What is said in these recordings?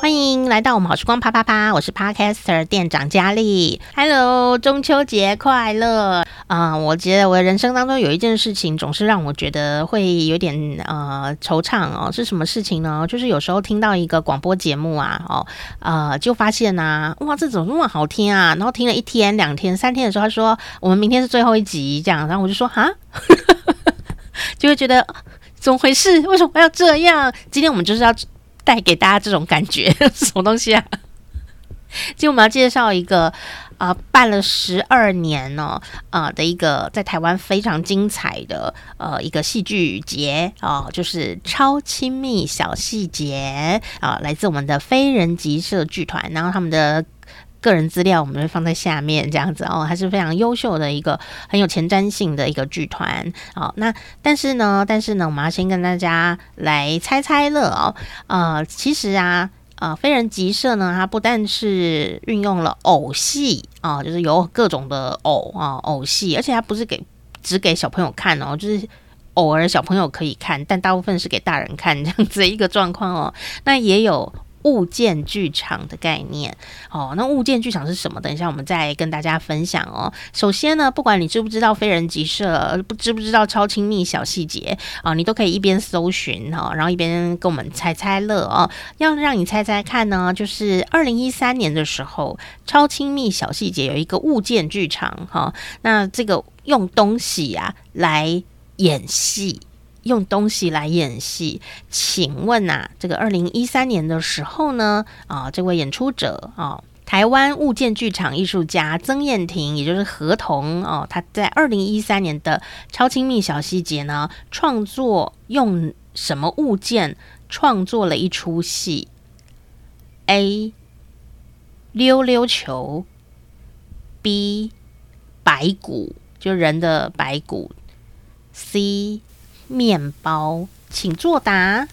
欢迎来到我们好时光啪啪啪，我是 Podcaster 店长佳丽。Hello，中秋节快乐！啊、我觉得我的人生当中有一件事情总是让我觉得会有点呃惆怅哦，是什么事情呢？就是有时候听到一个广播节目啊，哦，呃，就发现呐、哇，这怎么那么好听啊？然后听了一天、两天、三天的时候，他说我们明天是最后一集，这样，然后我就说哈，就会觉得怎么回事？为什么要这样？今天我们就是要。带给大家这种感觉，什么东西啊？今天我们要介绍一个啊、办了十二年呢、啊、的一个在台湾非常精彩的呃一个戏剧节啊、就是超亲密小细节啊、来自我们的非人即社剧团，然后他们的。个人资料我们会放在下面，这样子哦，还是非常优秀的一个很有前瞻性的一个剧团哦。那但是呢，但是呢，我们要先跟大家来猜猜乐哦。呃，其实啊，呃，非人集社呢，它不但是运用了偶戏啊、就是有各种的偶啊、偶戏，而且它不是给只给小朋友看哦，就是偶尔小朋友可以看，但大部分是给大人看这样子一个状况哦。那也有。物件剧场的概念哦，那物件剧场是什么？等一下我们再跟大家分享哦。首先呢，不管你知不知道非人即社，不知不知道超亲密小细节啊，你都可以一边搜寻哈，然后一边跟我们猜猜乐哦。要让你猜猜看呢，就是二零一三年的时候，超亲密小细节有一个物件剧场哈，那这个用东西呀、啊、来演戏。用东西来演戏，请问、啊，这个二零一三年的时候呢，啊，这位演出者啊，台湾物件剧场艺术家曾燕婷，也就是何童哦，他在二零一三年的超亲密小细节呢，创作用什么物件创作了一出戏？A. 溜溜球，B. 白骨，就人的白骨，C. 面包，请作答。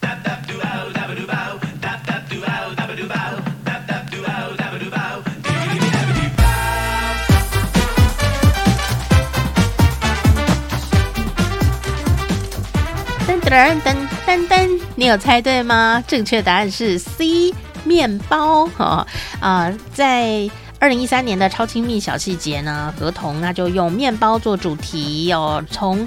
噔噔噔噔噔，你有猜对吗？正确答案是 C，面包。哈啊，在二零一三年的超亲密小细节呢，何童那就用面包做主题哦，从。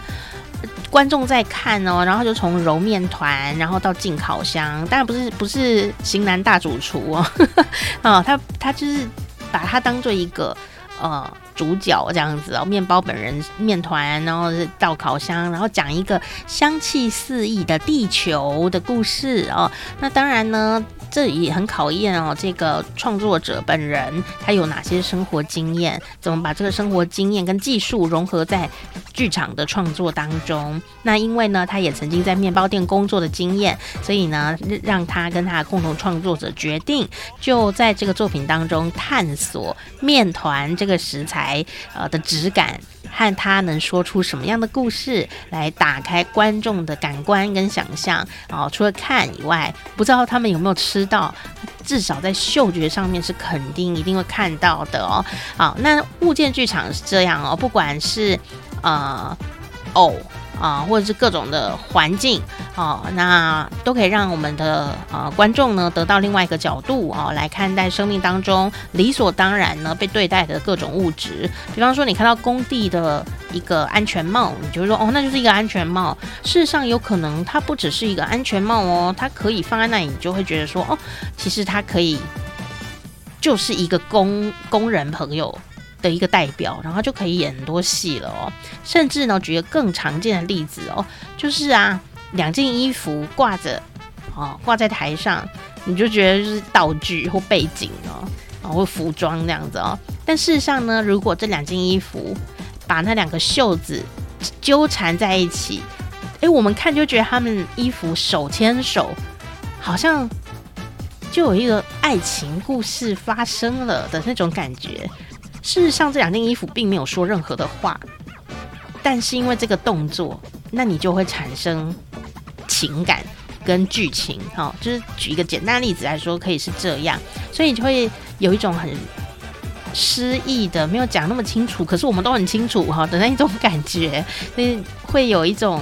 观众在看哦，然后就从揉面团，然后到进烤箱，当然不是不是型男大主厨哦，啊，他他就是把它当做一个呃主角这样子哦，面包本人面团，然后到烤箱，然后讲一个香气四溢的地球的故事哦，那当然呢。这也很考验哦，这个创作者本人他有哪些生活经验？怎么把这个生活经验跟技术融合在剧场的创作当中？那因为呢，他也曾经在面包店工作的经验，所以呢，让他跟他的共同创作者决定，就在这个作品当中探索面团这个食材呃的质感。和他能说出什么样的故事来打开观众的感官跟想象哦。除了看以外，不知道他们有没有吃到，至少在嗅觉上面是肯定一定会看到的哦。好，那物件剧场是这样哦，不管是呃偶。啊，或者是各种的环境啊，那都可以让我们的呃观众呢得到另外一个角度啊来看待生命当中理所当然呢被对待的各种物质。比方说，你看到工地的一个安全帽，你就说哦，那就是一个安全帽。事实上，有可能它不只是一个安全帽哦，它可以放在那里，你就会觉得说哦，其实它可以就是一个工工人朋友的一个代表，然后就可以演很多戏了哦。甚至呢，举个更常见的例子哦，就是啊，两件衣服挂着，哦，挂在台上，你就觉得就是道具或背景哦，或服装这样子哦。但事实上呢，如果这两件衣服把那两个袖子纠缠在一起，诶，我们看就觉得他们衣服手牵手，好像就有一个爱情故事发生了的那种感觉。事实上，这两件衣服并没有说任何的话，但是因为这个动作，那你就会产生情感跟剧情。哈，就是举一个简单例子来说，可以是这样，所以你就会有一种很诗意的，没有讲那么清楚，可是我们都很清楚哈的那一种感觉，那会有一种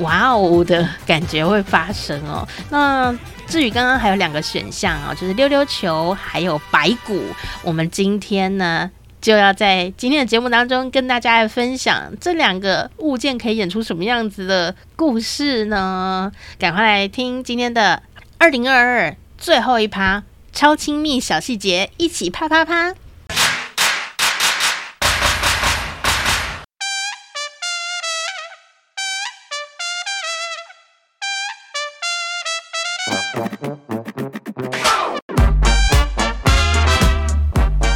哇哦的感觉会发生哦。那至于刚刚还有两个选项哦，就是溜溜球还有白骨，我们今天呢就要在今天的节目当中跟大家来分享这两个物件可以演出什么样子的故事呢？赶快来听今天的二零二二最后一趴超亲密小细节，一起啪啪啪。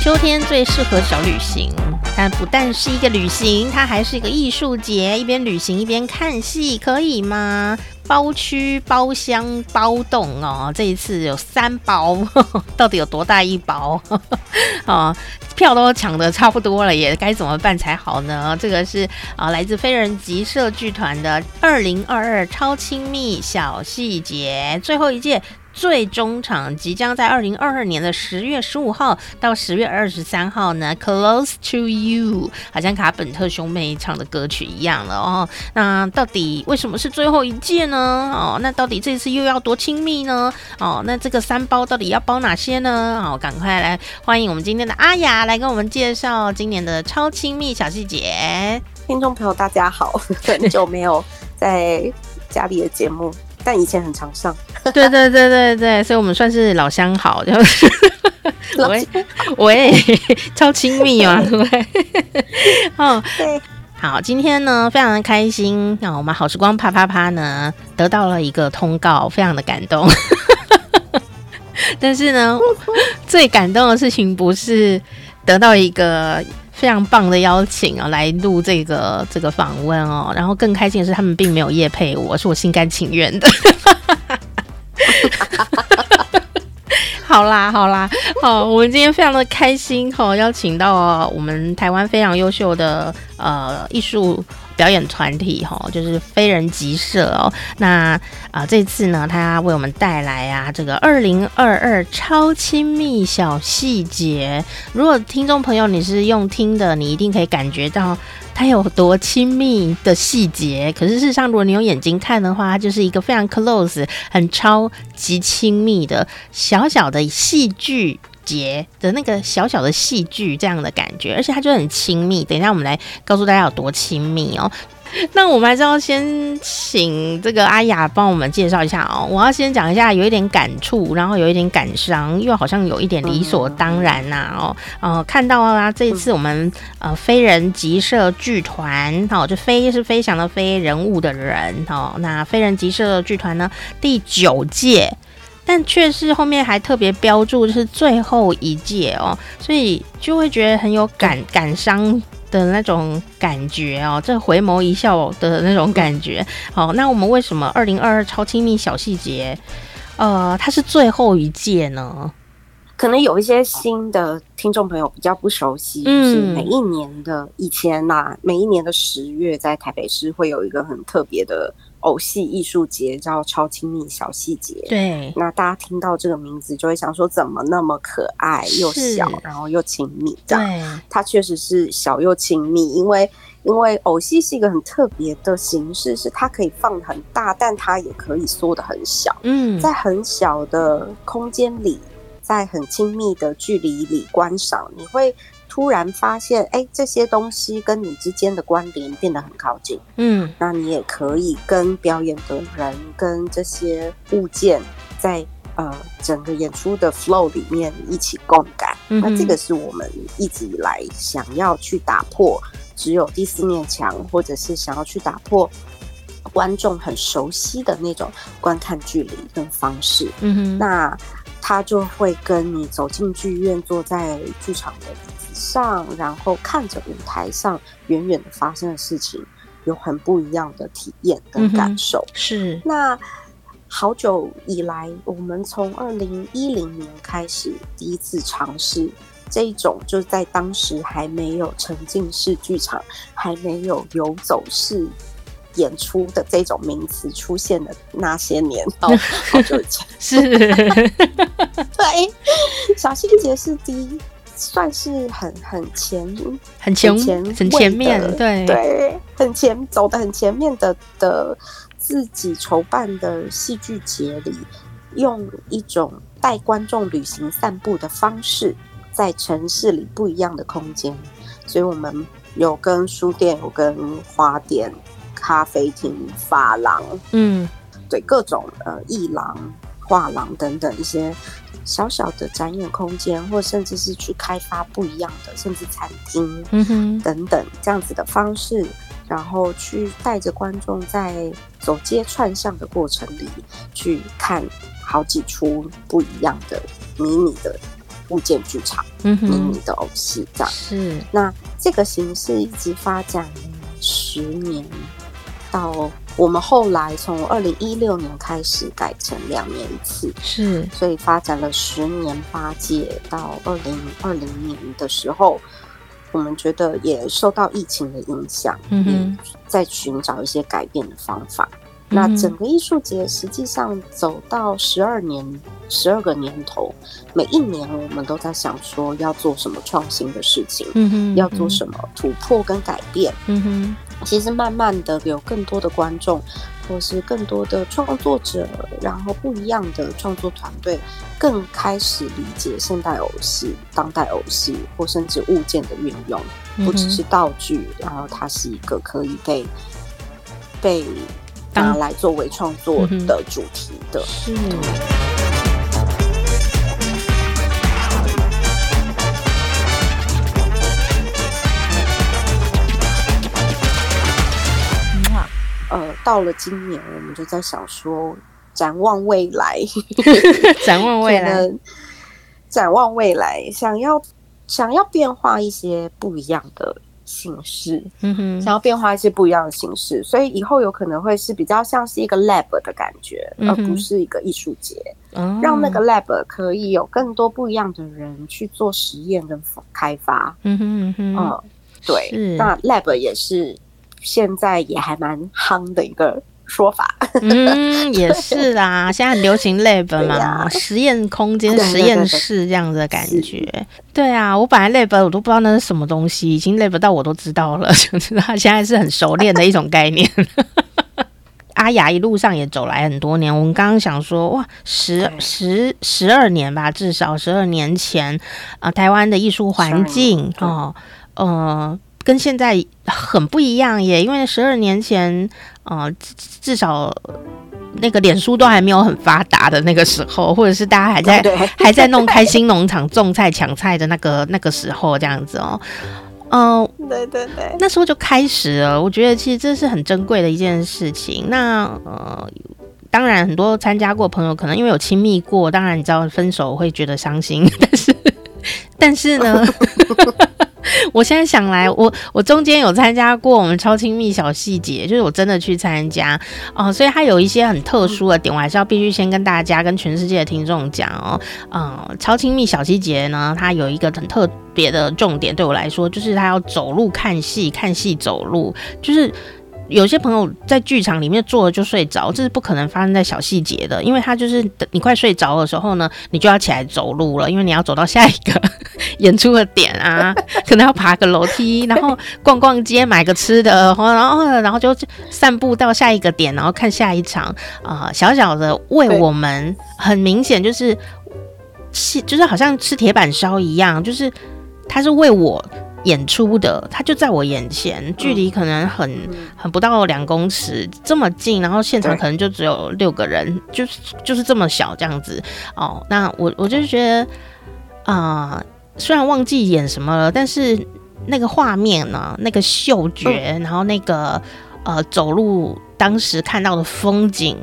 秋天最适合小旅行，它不但是一个旅行，它还是一个艺术节。一边旅行一边看戏，可以吗？包区、包厢、包栋哦，这一次有三包，到底有多大一包？呵 呵哦，票都抢得差不多了，也该怎么办才好呢？这个是啊，来自非人集社剧团的二零二二超亲密小细节最后一届。最终场即将在二零二二年的十月十五号到十月二十三号呢，Close to You，好像卡本特兄妹唱的歌曲一样了哦。那到底为什么是最后一届呢？哦，那到底这次又要多亲密呢？哦，那这个三包到底要包哪些呢？好，赶快来欢迎我们今天的阿雅来跟我们介绍今年的超亲密小细节。听众朋友大家好，很久没有在家里的节目。但以前很常上，对对对对对，所以我们算是老相好，就是 喂喂，超亲密啊，对 不对？哦，对，好，今天呢非常的开心，那我们好时光啪啪啪呢得到了一个通告，非常的感动。但是呢，最感动的事情不是得到一个。非常棒的邀请啊，来录这个这个访问哦。然后更开心的是，他们并没有夜配我，是我心甘情愿的。好啦好啦，好，我们今天非常的开心哈，邀请到我们台湾非常优秀的呃艺术。表演团体哈，就是非人集社哦。那啊、这次呢，他为我们带来啊，这个二零二二超亲密小细节。如果听众朋友你是用听的，你一定可以感觉到它有多亲密的细节。可是事实上，如果你用眼睛看的话，它就是一个非常 close、很超级亲密的小小的戏剧。节的那个小小的戏剧这样的感觉，而且它就很亲密。等一下我们来告诉大家有多亲密哦。那我们还是要先请这个阿雅帮我们介绍一下哦。我要先讲一下，有一点感触，然后有一点感伤，又好像有一点理所当然呐、啊、哦。呃，看到啊，这一次我们呃非人集社剧团，好、哦，就非是飞翔的非人物的人，哦，那非人集社剧团呢第九届。但却是后面还特别标注是最后一届哦，所以就会觉得很有感感伤的那种感觉哦，这回眸一笑的那种感觉。好，那我们为什么二零二二超亲密小细节，呃，它是最后一届呢？可能有一些新的听众朋友比较不熟悉，嗯，是每一年的以前呐、啊，每一年的十月在台北市会有一个很特别的。偶戏艺术节叫超亲密小细节，对，那大家听到这个名字就会想说，怎么那么可爱又小，然后又亲密？对，它确实是小又亲密，因为因为偶戏是一个很特别的形式，是它可以放很大，但它也可以缩的很小。嗯，在很小的空间里，在很亲密的距离里观赏，你会。突然发现，哎、欸，这些东西跟你之间的关联变得很靠近。嗯，那你也可以跟表演的人、跟这些物件在呃整个演出的 flow 里面一起共感。嗯、那这个是我们一直以来想要去打破只有第四面墙，或者是想要去打破观众很熟悉的那种观看距离跟方式。嗯哼，那他就会跟你走进剧院，坐在剧场的上，然后看着舞台上远远的发生的事情，有很不一样的体验跟感受。嗯、是那好久以来，我们从二零一零年开始第一次尝试这一种，就是在当时还没有沉浸式剧场，还没有游走式演出的这种名词出现的那些年，哦，好久以前 是，对，小细节是第一。算是很很前很前很前面，对对，很前走的很前面的的自己筹办的戏剧节里，用一种带观众旅行散步的方式，在城市里不一样的空间。所以我们有跟书店，有跟花店、咖啡厅、发廊，嗯，对，各种呃艺廊、画廊等等一些小小的展演空间，或甚至是去开发不一样的，甚至餐厅，嗯哼，等等这样子的方式。然后去带着观众在走街串巷的过程里，去看好几出不一样的迷你的物件剧场，嗯哼，迷你的偶戏这样。是。那这个形式一直发展十年，到我们后来从二零一六年开始改成两年一次，是。所以发展了十年八届，到二零二零年的时候。我们觉得也受到疫情的影响，嗯，在寻找一些改变的方法。嗯、那整个艺术节实际上走到十二年，十二个年头，每一年我们都在想说要做什么创新的事情，嗯哼，要做什么突破跟改变，嗯哼。其实慢慢的有更多的观众。或是更多的创作者，然后不一样的创作团队，更开始理解现代偶戏、当代偶戏，或甚至物件的运用，不只是道具，然后它是一个可以被被拿来作为创作的主题的。嗯呃，到了今年，我们就在想说，展望未来，展望未来，展望未来，想要想要变化一些不一样的形式，嗯哼，想要变化一些不一样的形式，所以以后有可能会是比较像是一个 lab 的感觉，嗯、而不是一个艺术节，嗯，让那个 lab 可以有更多不一样的人去做实验跟开发，嗯哼嗯哼，嗯，对，是那 lab 也是。现在也还蛮夯的一个说法，嗯，也是啦，现在很流行 lab 嘛，啊、实验空间、实验室这样子的感觉。对啊，我本来 lab 我都不知道那是什么东西，已经 lab 到我都知道了，就知道现在是很熟练的一种概念。阿雅一路上也走来很多年，我们刚刚想说，哇，十十十二年吧，至少十二年前啊、呃，台湾的艺术环境哦，呃。跟现在很不一样耶，因为十二年前，呃，至少那个脸书都还没有很发达的那个时候，或者是大家还在 还在弄开心农场种菜抢菜的那个那个时候，这样子哦，嗯、呃，对对对，那时候就开始了。我觉得其实这是很珍贵的一件事情。那呃，当然很多参加过朋友可能因为有亲密过，当然你知道分手会觉得伤心，但是 但是呢。我现在想来，我我中间有参加过我们超亲密小细节，就是我真的去参加哦，所以它有一些很特殊的点，我还是要必须先跟大家、跟全世界的听众讲哦。嗯，超亲密小细节呢，它有一个很特别的重点，对我来说，就是它要走路看戏，看戏走路，就是。有些朋友在剧场里面坐了就睡着，这是不可能发生在小细节的，因为他就是等你快睡着的时候呢，你就要起来走路了，因为你要走到下一个 演出的点啊，可能要爬个楼梯，然后逛逛街，买个吃的，然后然后就散步到下一个点，然后看下一场啊、呃，小小的为我们很明显就是是，就是好像吃铁板烧一样，就是他是为我。演出的，他就在我眼前，距离可能很很不到两公尺这么近，然后现场可能就只有六个人，就是就是这么小这样子哦。那我我就觉得啊、呃，虽然忘记演什么了，但是那个画面呢，那个嗅觉，然后那个呃走路。当时看到的风景，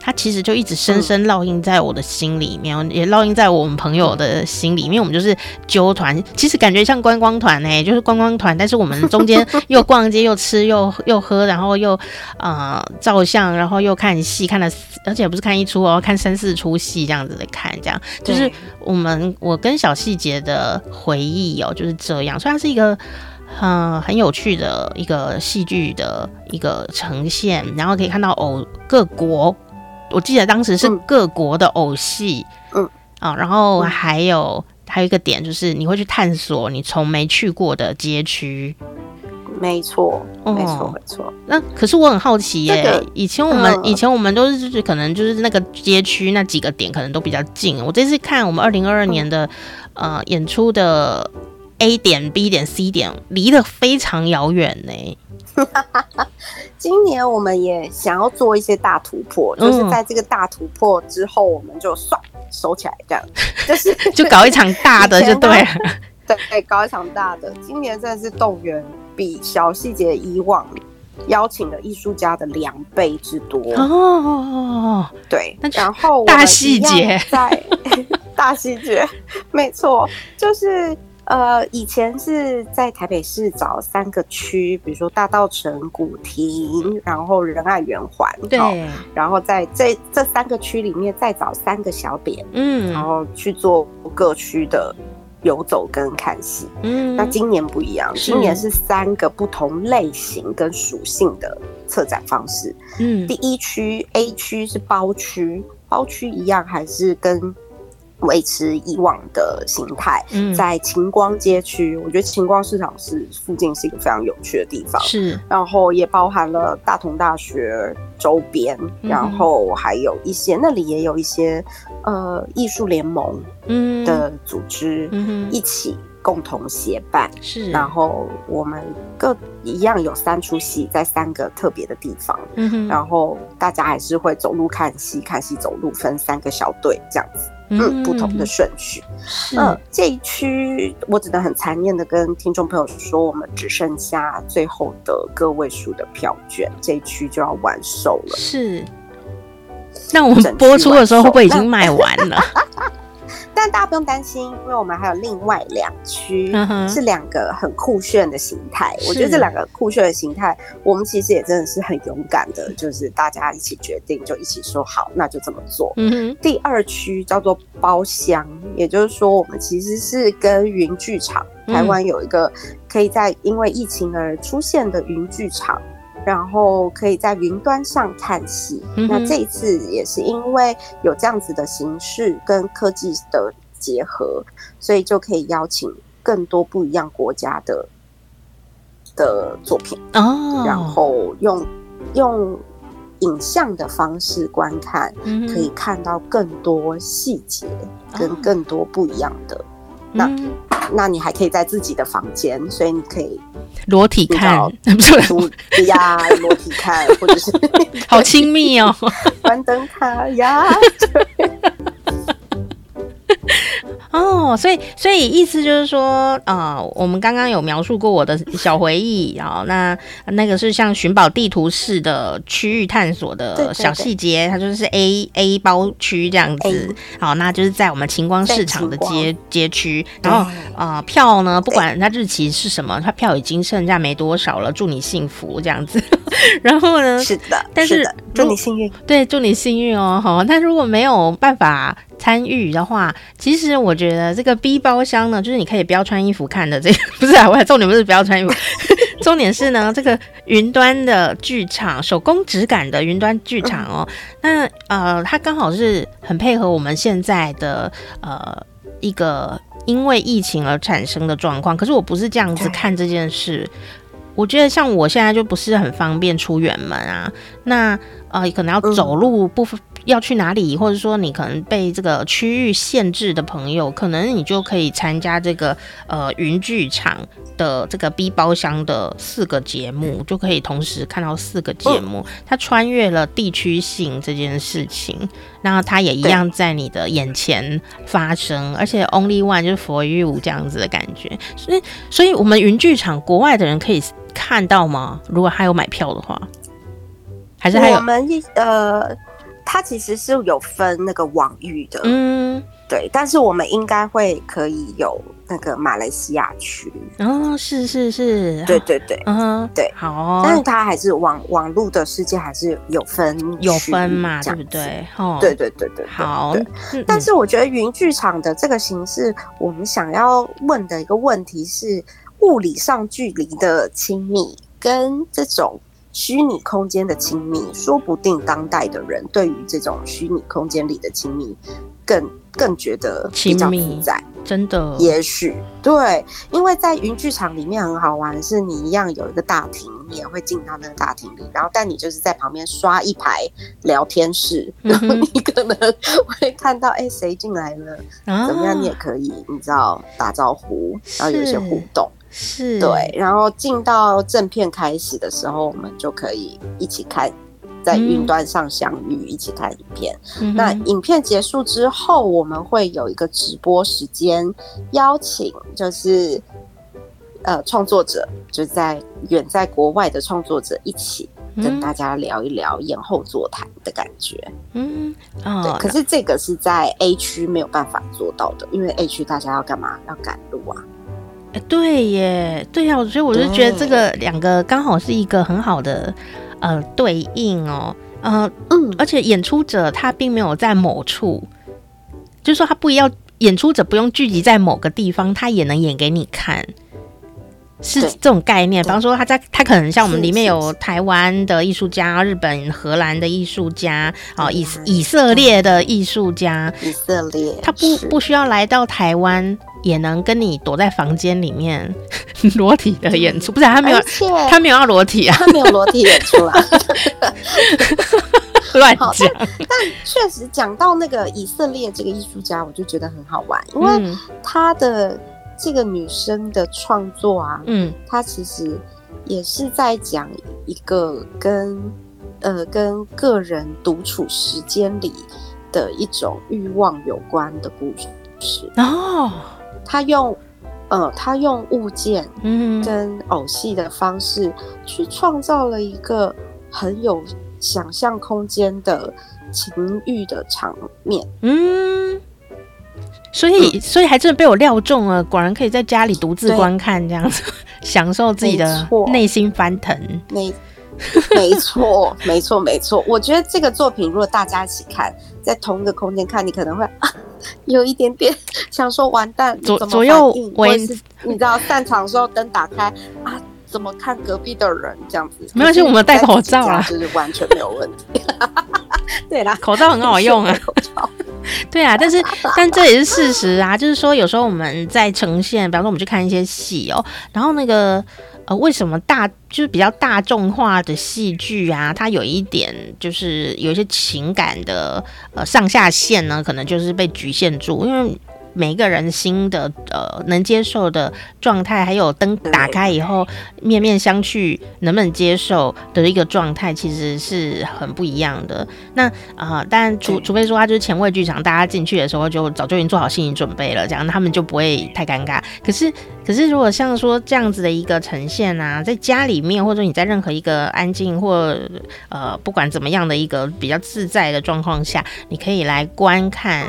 它其实就一直深深烙印在我的心里面，嗯、也烙印在我们朋友的心里面。我们就是揪团，其实感觉像观光团呢、欸，就是观光团，但是我们中间又逛街又吃又又喝，然后又啊、呃、照相，然后又看戏，看了而且不是看一出哦，看三四出戏这样子的看，这样就是我们我跟小细节的回忆哦，就是这样，所以它是一个。嗯，很有趣的一个戏剧的一个呈现，然后可以看到偶各国，我记得当时是各国的偶戏，嗯啊，然后还有还有一个点就是你会去探索你从没去过的街区，没错，没错，没错。那可是我很好奇耶，这个、以前我们、嗯、以前我们都是就是可能就是那个街区那几个点可能都比较近。我这次看我们二零二二年的、嗯、呃演出的 A 点、B 点、C 点离得非常遥远呢。今年我们也想要做一些大突破，嗯、就是在这个大突破之后，我们就算收起来，这样 就是就搞一场大的就对了。对，搞一场大的。今年真的是动员比小细节以往邀请的艺术家的两倍之多哦。对，然后大细节在 大细节，没错，就是呃，以前是在台北市找三个区，比如说大道城、古亭，然后仁爱圆环，对，然后在这这三个区里面再找三个小点，嗯，然后去做各区的。游走跟看戏，嗯，那今年不一样，今年是三个不同类型跟属性的策展方式。嗯，第一区 A 区是包区，包区一样还是跟维持以往的形态。嗯，在晴光街区，我觉得晴光市场是附近是一个非常有趣的地方。是，然后也包含了大同大学周边，然后还有一些那里也有一些。呃，艺术联盟的组织，嗯，一起共同协办，是，然后我们各一样有三出戏在三个特别的地方，嗯，然后大家还是会走路看戏，看戏走路，分三个小队这样子，嗯，不同的顺序。嗯，呃，这一区我只能很残念的跟听众朋友说，我们只剩下最后的个位数的票券，这一区就要完售了。是。那我们播出的时候会不会已经卖完了？但大家不用担心，因为我们还有另外两区，是两个很酷炫的形态。我觉得这两个酷炫的形态，我们其实也真的是很勇敢的，就是大家一起决定，就一起说好，那就这么做。嗯哼。第二区叫做包厢，也就是说，我们其实是跟云剧场，台湾有一个可以在因为疫情而出现的云剧场。然后可以在云端上看戏，嗯，那这一次也是因为有这样子的形式跟科技的结合，所以就可以邀请更多不一样国家的的作品。哦，然后用用影像的方式观看，嗯，可以看到更多细节跟更多不一样的。那，嗯，那你还可以在自己的房间，所以你可以。裸体看，不是呀，裸体看，或者是 好亲密哦，关灯看呀。哦，所以所以意思就是说，啊、呃，我们刚刚有描述过我的小回忆，然后那那个是像寻宝地图式的区域探索的小细节，它就是 A A 包区这样子，好，那就是在我们晴光市场的街街区，然后啊、呃，票呢，不管它日期是什么，它票已经剩下没多少了，祝你幸福这样子，然后呢，是的，但是，是祝你幸运，对，祝你幸运哦，好，但如果没有办法。参与的话，其实我觉得这个 B 包厢呢，就是你可以不要穿衣服看的。这个不是啊，我还重点不是不要穿衣服，重点是呢，这个云端的剧场，手工质感的云端剧场哦。那呃，它刚好是很配合我们现在的呃一个因为疫情而产生的状况。可是我不是这样子看这件事，我觉得像我现在就不是很方便出远门啊，那呃可能要走路不。嗯要去哪里，或者说你可能被这个区域限制的朋友，可能你就可以参加这个呃云剧场的这个 B 包厢的四个节目，就可以同时看到四个节目。它穿越了地区性这件事情，那它也一样在你的眼前发生，而且 Only One 就是 For You 这样子的感觉。所以，所以我们云剧场国外的人可以看到吗？如果他有买票的话，还是还有我们一呃。它其实是有分那个网域的，嗯，对，但是我们应该会可以有那个马来西亚区，哦，是是是，对对对，嗯，对，好。哦，但是它还是网网络的世界还是有分有分嘛，对不对？哦，对对对对，好，但是我觉得云剧场的这个形式，我们想要问的一个问题是，物理上距离的亲密跟这种。虚拟空间的亲密，说不定当代的人对于这种虚拟空间里的亲密更更觉得比较自在，真的，也许对，因为在云剧场里面很好玩，是你一样有一个大厅，你也会进到那个大厅里，然后但你就是在旁边刷一排聊天室，嗯、然后你可能会看到哎谁进来了，啊、怎么样，你也可以你知道打招呼，然后有一些互动，是对，然后进到正片开始的时候，我们就可以一起看。在云端上相遇，嗯、一起看影片。嗯、那影片结束之后，我们会有一个直播时间，邀请就是呃创作者，就在远在国外的创作者一起跟大家聊一聊，演后座谈的感觉。嗯，哦、对。可是这个是在 A 区没有办法做到的，因为 A 区大家要干嘛？要赶路啊。欸、对耶，对呀，所以我就觉得这个两个刚好是一个很好的。呃，对应哦，呃，嗯，而且演出者他并没有在某处，就是说他不要演出者不用聚集在某个地方，他也能演给你看。是这种概念，比方说他在他可能像我们里面有台湾的艺术家、日本、荷兰的艺术家，哦，以以色列的艺术家，以色列，他不不需要来到台湾，也能跟你躲在房间里面 裸体的演出，不是他没有他没有要裸体啊，他没有裸体演出啊，乱讲。但确实讲到那个以色列这个艺术家，我就觉得很好玩，因为他的。这个女生的创作啊，嗯，她其实也是在讲一个跟呃跟个人独处时间里的一种欲望有关的故事哦。她用呃她用物件嗯跟偶戏的方式去创造了一个很有想象空间的情欲的场面，嗯。所以，所以还真的被我料中了。果然可以在家里独自观看，这样子 享受自己的内心翻腾。没，没错，没错，没错。我觉得这个作品，如果大家一起看，在同一个空间看，你可能会啊，有一点点想说完蛋，左左右为你知道散场的时候灯打开啊，怎么看隔壁的人这样子？没关系，我们戴口罩啊，就是完全没有问题。对啦，口罩很好用啊。口罩。对啊，但是但这也是事实啊，就是说有时候我们在呈现，比方说我们去看一些戏哦，然后那个呃，为什么大就是比较大众化的戏剧啊，它有一点就是有一些情感的呃上下限呢，可能就是被局限住，因为。每一个人心的呃能接受的状态，还有灯打开以后面面相觑能不能接受的一个状态，其实是很不一样的。那啊、呃，但除除非说他就是前卫剧场，大家进去的时候就早就已经做好心理准备了，这样他们就不会太尴尬。可是可是如果像说这样子的一个呈现啊，在家里面或者你在任何一个安静或呃不管怎么样的一个比较自在的状况下，你可以来观看。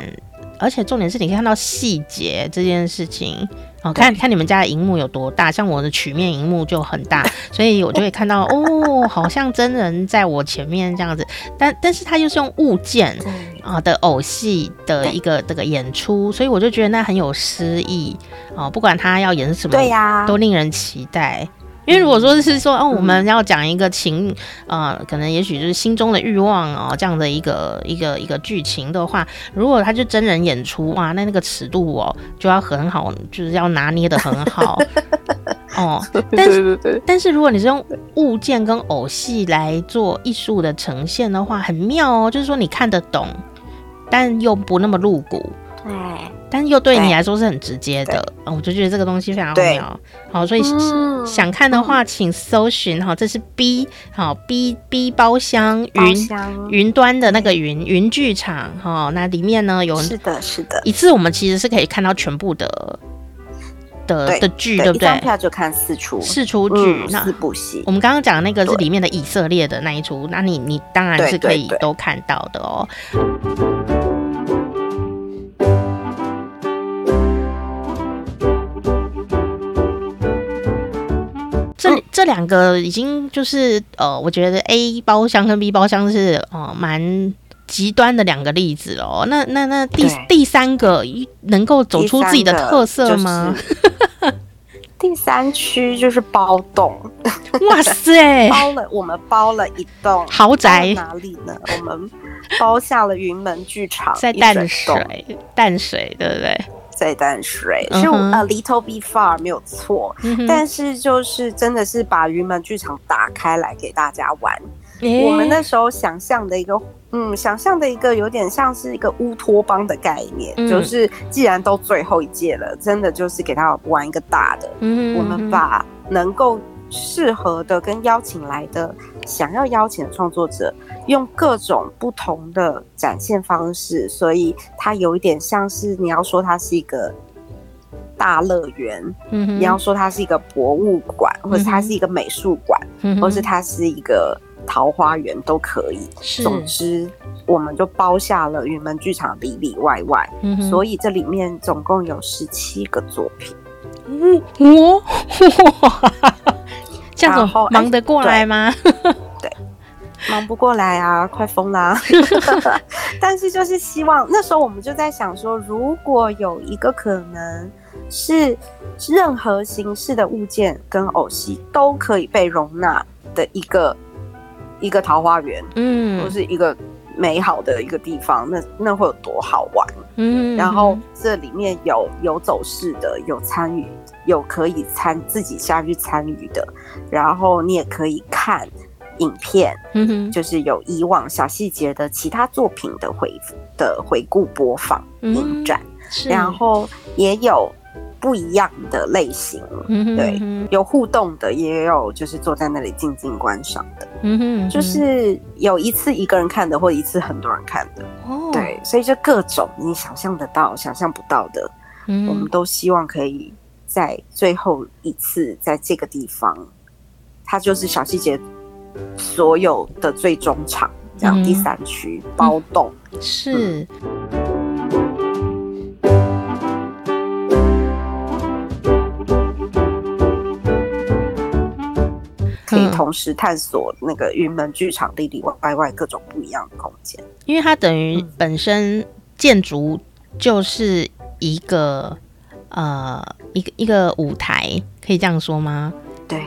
而且重点是，你可以看到细节这件事情哦。看看你们家的荧幕有多大，像我的曲面荧幕就很大，所以我就会看到哦，好像真人在我前面这样子。但但是他又是用物件啊的偶戏的一个这个演出，所以我就觉得那很有诗意哦。不管他要演什么，对呀，都令人期待。因为如果说是说哦，我们要讲一个情，呃，可能也许就是心中的欲望哦，这样的一个一个一个剧情的话，如果他就真人演出哇，那那个尺度哦就要很好，就是要拿捏的很好 哦。但是但是如果你是用物件跟偶戏来做艺术的呈现的话，很妙哦，就是说你看得懂，但又不那么露骨。对。但又对你来说是很直接的，哦，我就觉得这个东西非常妙。好，所以想看的话，请搜寻哈，这是 B 好 B B 包厢云云端的那个云云剧场哈，那里面呢有是的，是的，一次我们其实是可以看到全部的的的剧，对不对？一张票就看四出。四出剧，那四部戏。我们刚刚讲的那个是里面的以色列的那一出，那你你当然是可以都看到的哦。这这两个已经就是呃，我觉得 A 包厢跟 B 包厢是呃蛮极端的两个例子哦。那那那第第三个能够走出自己的特色吗？第三 区就是包栋，哇塞，包了我们包了一栋豪宅哪里呢？我们包下了云门剧场，在淡水，淡水对不对？在淡水，是 a little bit far 没有错，嗯，但是就是真的是把云门剧场打开来给大家玩。欸、我们那时候想象的一个，嗯，想象的一个有点像是一个乌托邦的概念，嗯，就是既然都最后一届了，真的就是给他玩一个大的。嗯，我们把能够适合的跟邀请来的想要邀请的创作者，用各种不同的展现方式，所以它有一点像是你要说它是一个大乐园，嗯，你要说它是一个博物馆，或者它是一个美术馆，嗯，或是它是一个。桃花源都可以，总之我们就包下了云门剧场里里外外，嗯，所以这里面总共有十七个作品。这样子忙得过来吗？对，对，忙不过来啊，快疯啦！但是就是希望那时候我们就在想说，如果有一个可能是任何形式的物件跟偶戏都可以被容纳的一个。一个桃花源，嗯，或是一个美好的一个地方，那那会有多好玩？嗯，然后这里面有有走势的，有参与，有可以参自己下去参与的，然后你也可以看影片，嗯，就是有以往小细节的其他作品的回的回顾播放影展，然后也有。不一样的类型，嗯，对，有互动的，也有就是坐在那里静静观赏的，嗯哼，就是有一次一个人看的，或一次很多人看的，哦，对，所以就各种你想象得到、想象不到的，嗯，我们都希望可以在最后一次在这个地方，它就是小细节所有的最终场，这样第三区包栋，嗯，是。可以同时探索那个云门剧场里里外外各种不一样的空间，因为它等于本身建筑就是一个、嗯、呃一个一个舞台，可以这样说吗？对，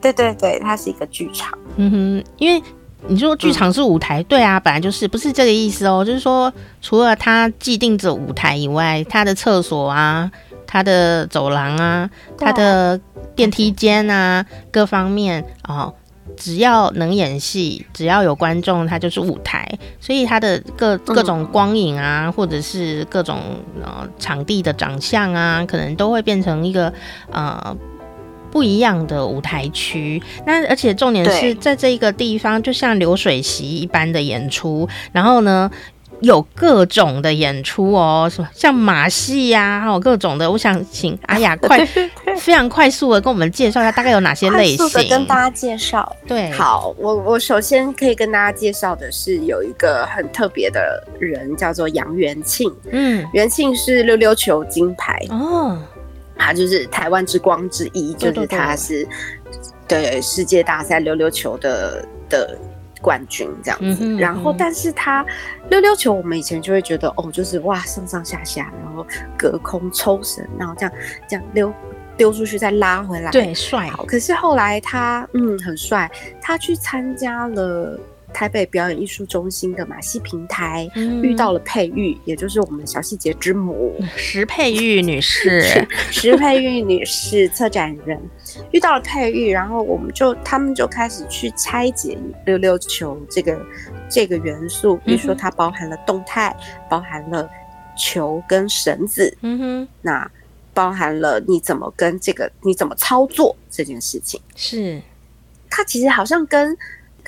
对对对，它是一个剧场。嗯哼，因为你说剧场是舞台、嗯，对啊，本来就是不是这个意思哦，就是说除了它既定着舞台以外，它的厕所啊。它的走廊啊，它的电梯间啊，各方面哦，只要能演戏，只要有观众，它就是舞台。所以它的各各种光影啊，或者是各种呃场地的长相啊，可能都会变成一个呃不一样的舞台区。那而且重点是在这一个地方，就像流水席一般的演出，然后呢，有各种的演出哦，什么像马戏呀、啊，还有各种的。我想请阿雅快 非常快速的跟我们介绍一下，大概有哪些类型？快速的跟大家介绍。对，好，我我首先可以跟大家介绍的是有一个很特别的人，叫做杨元庆。嗯，元庆是溜溜球金牌哦，他就是台湾之光之一，就是他是对世界大赛溜溜球的的。冠军这样子，嗯哼嗯哼，然后但是他溜溜球，我们以前就会觉得哦，就是哇上上下下，然后隔空抽绳，然后这样这样溜丢出去再拉回来，对，帅。可是后来他嗯很帅，他去参加了。台北表演艺术中心的马戏平台、嗯、遇到了佩玉，也就是我们小细节之母。石佩玉女士。石佩玉女士策展人。遇到了佩玉，然后我们就他们就开始去拆解溜溜球这个这个元素，比如说它包含了动态，嗯、包含了球跟绳子，嗯哼，那包含了你怎么跟这个你怎么操作这件事情，是。它其实好像跟。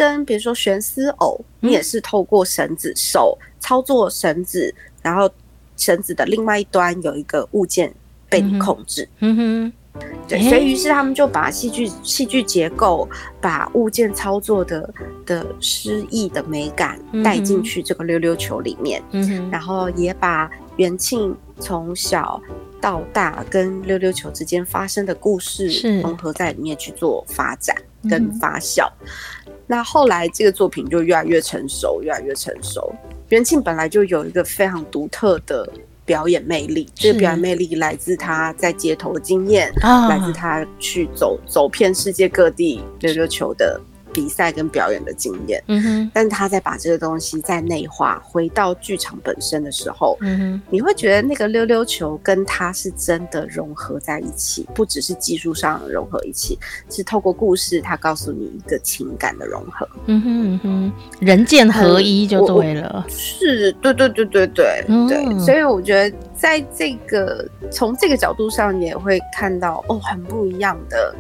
跟比如说悬丝偶，你也是透过绳子手操作绳子，然后绳子的另外一端有一个物件被你控制。嗯哼，对，所以于是他们就把戏剧戏剧结构，把物件操作的的诗意的美感带进去这个溜溜球里面。嗯哼，然后也把元庆从小到大跟溜溜球之间发生的故事融合在里面去做发展跟发酵。那后来这个作品就越来越成熟，越来越成熟。元庆本来就有一个非常独特的表演魅力，这个表演魅力来自他在街头的经验，来自他去走走遍世界各地溜溜球的比赛跟表演的经验，嗯哼，但是他在把这个东西再内化回到剧场本身的时候，嗯哼，你会觉得那个溜溜球跟他是真的融合在一起，不只是技术上融合一起，是透过故事，他告诉你一个情感的融合，嗯哼嗯哼，人剑合一就对了，是，对对对对对、嗯、对，所以我觉得在这个从这个角度上，你也会看到哦，很不一样的。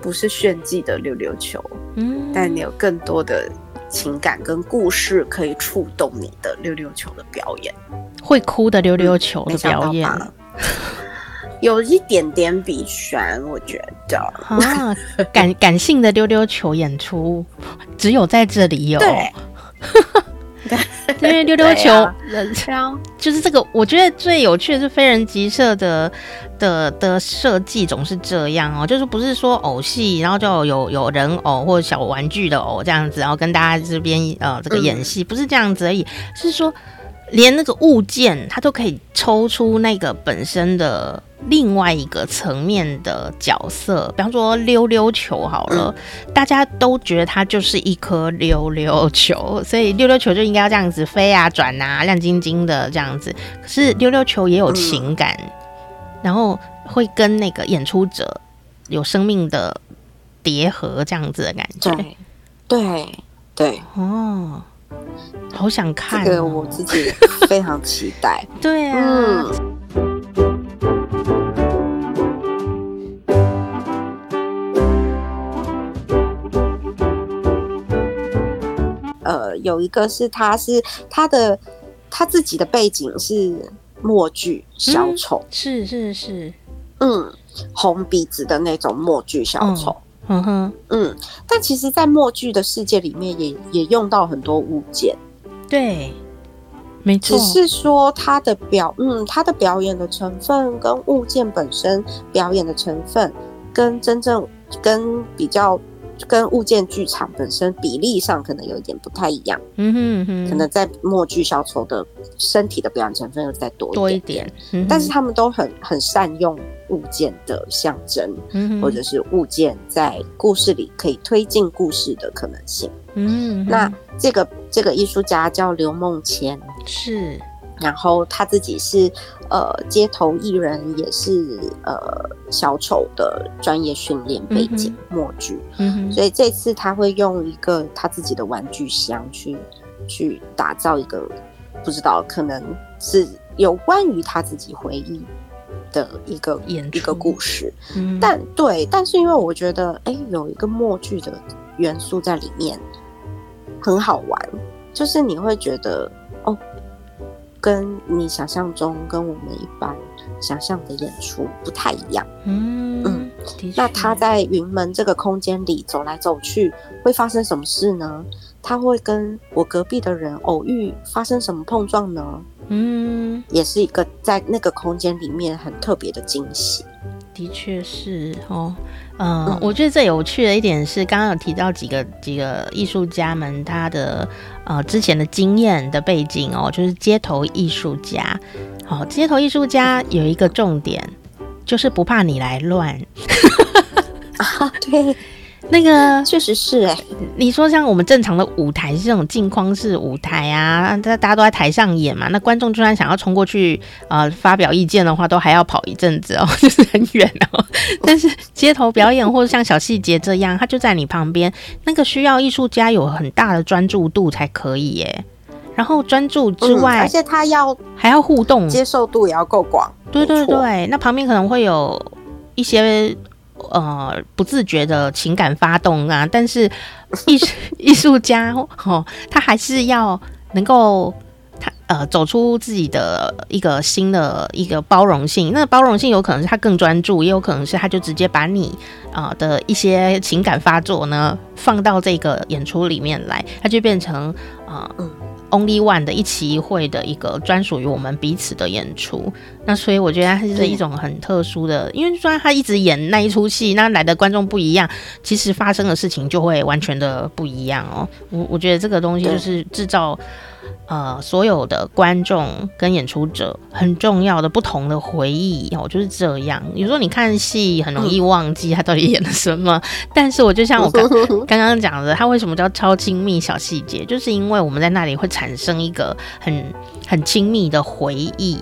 不是炫技的溜溜球，嗯，但你有更多的情感跟故事可以触动你的溜溜球的表演，会哭的溜溜球的表演，嗯、有一点点比悬，我觉得。啊，感 感性的溜溜球演出只有在这里有。对 因为溜溜球，人枪就是这个，我觉得最有趣的是非人集社的的的设计总是这样哦，就是不是说偶戏，然后就有有人偶或者小玩具的偶这样子，然后跟大家这边呃这个演戏，不是这样子而已，是说。连那个物件，它都可以抽出那个本身的另外一个层面的角色。比方说溜溜球好了，嗯、大家都觉得它就是一颗溜溜球，所以溜溜球就应该要这样子飞啊、转啊、亮晶晶的这样子。可是溜溜球也有情感，嗯、然后会跟那个演出者有生命的叠合，这样子的感觉。对，对，对，哦。好想看、哦，这个我自己非常期待。对啊，嗯、呃，有一个是他是他的他自己的背景是默剧小丑、嗯，是是是，嗯，红鼻子的那种默剧小丑。嗯嗯哼，嗯，但其实，在默剧的世界里面也，也也用到很多物件。对，没错。只是说他的表，嗯，他的表演的成分跟物件本身表演的成分，跟真正跟比较跟物件剧场本身比例上可能有一点不太一样。嗯哼，嗯哼，可能在默剧小丑的身体的表演成分又再多一点，多一点。嗯，但是他们都很很善用物件的象征，嗯，或者是物件在故事里可以推进故事的可能性。嗯，那这个这个艺术家叫刘梦谦，是，然后他自己是呃街头艺人，也是呃小丑的专业训练背景，默剧，嗯，所以这次他会用一个他自己的玩具箱去去打造一个不知道可能是有关于他自己回忆的一个演一个故事，嗯，但对，但是因为我觉得哎有一个默剧的元素在里面。很好玩，就是你会觉得哦，跟你想象中跟我们一般想象的演出不太一样。嗯嗯，那他在云门这个空间里走来走去，会发生什么事呢？他会跟我隔壁的人偶遇，发生什么碰撞呢？嗯，也是一个在那个空间里面很特别的惊喜。的确是哦。嗯，嗯，我觉得最有趣的一点是，刚刚有提到几个几个艺术家们他的呃之前的经验的背景哦，就是街头艺术家。好，街头艺术家有一个重点，就是不怕你来乱。啊，对。那个确实是哎、欸，你说像我们正常的舞台是这种镜框式舞台啊，大大家都在台上演嘛，那观众就算想要冲过去呃发表意见的话，都还要跑一阵子哦，就是很远哦。但是街头表演或者像小细节这样，它就在你旁边，那个需要艺术家有很大的专注度才可以耶。然后专注之外，嗯、而且他要还要互动，接受度也要够广。对对对，那旁边可能会有一些。呃，不自觉的情感发动啊，但是艺术艺术家哦，他还是要能够他呃走出自己的一个新的一个包容性。那包容性有可能是他更专注，也有可能是他就直接把你啊、的一些情感发作呢放到这个演出里面来，他就变成啊。嗯 Only One 的一期一会的一个专属于我们彼此的演出，那所以我觉得它是一种很特殊的，因为虽然他一直演那一出戏，那来的观众不一样，其实发生的事情就会完全的不一样哦。我我觉得这个东西就是制造呃所有的观众跟演出者很重要的不同的回忆哦，就是这样。有时候你看戏很容易忘记他到底演了什么，嗯、但是我就像我刚 刚刚讲的，他为什么叫超亲密小细节，就是因为我们在那里会产生一个很很亲密的回忆，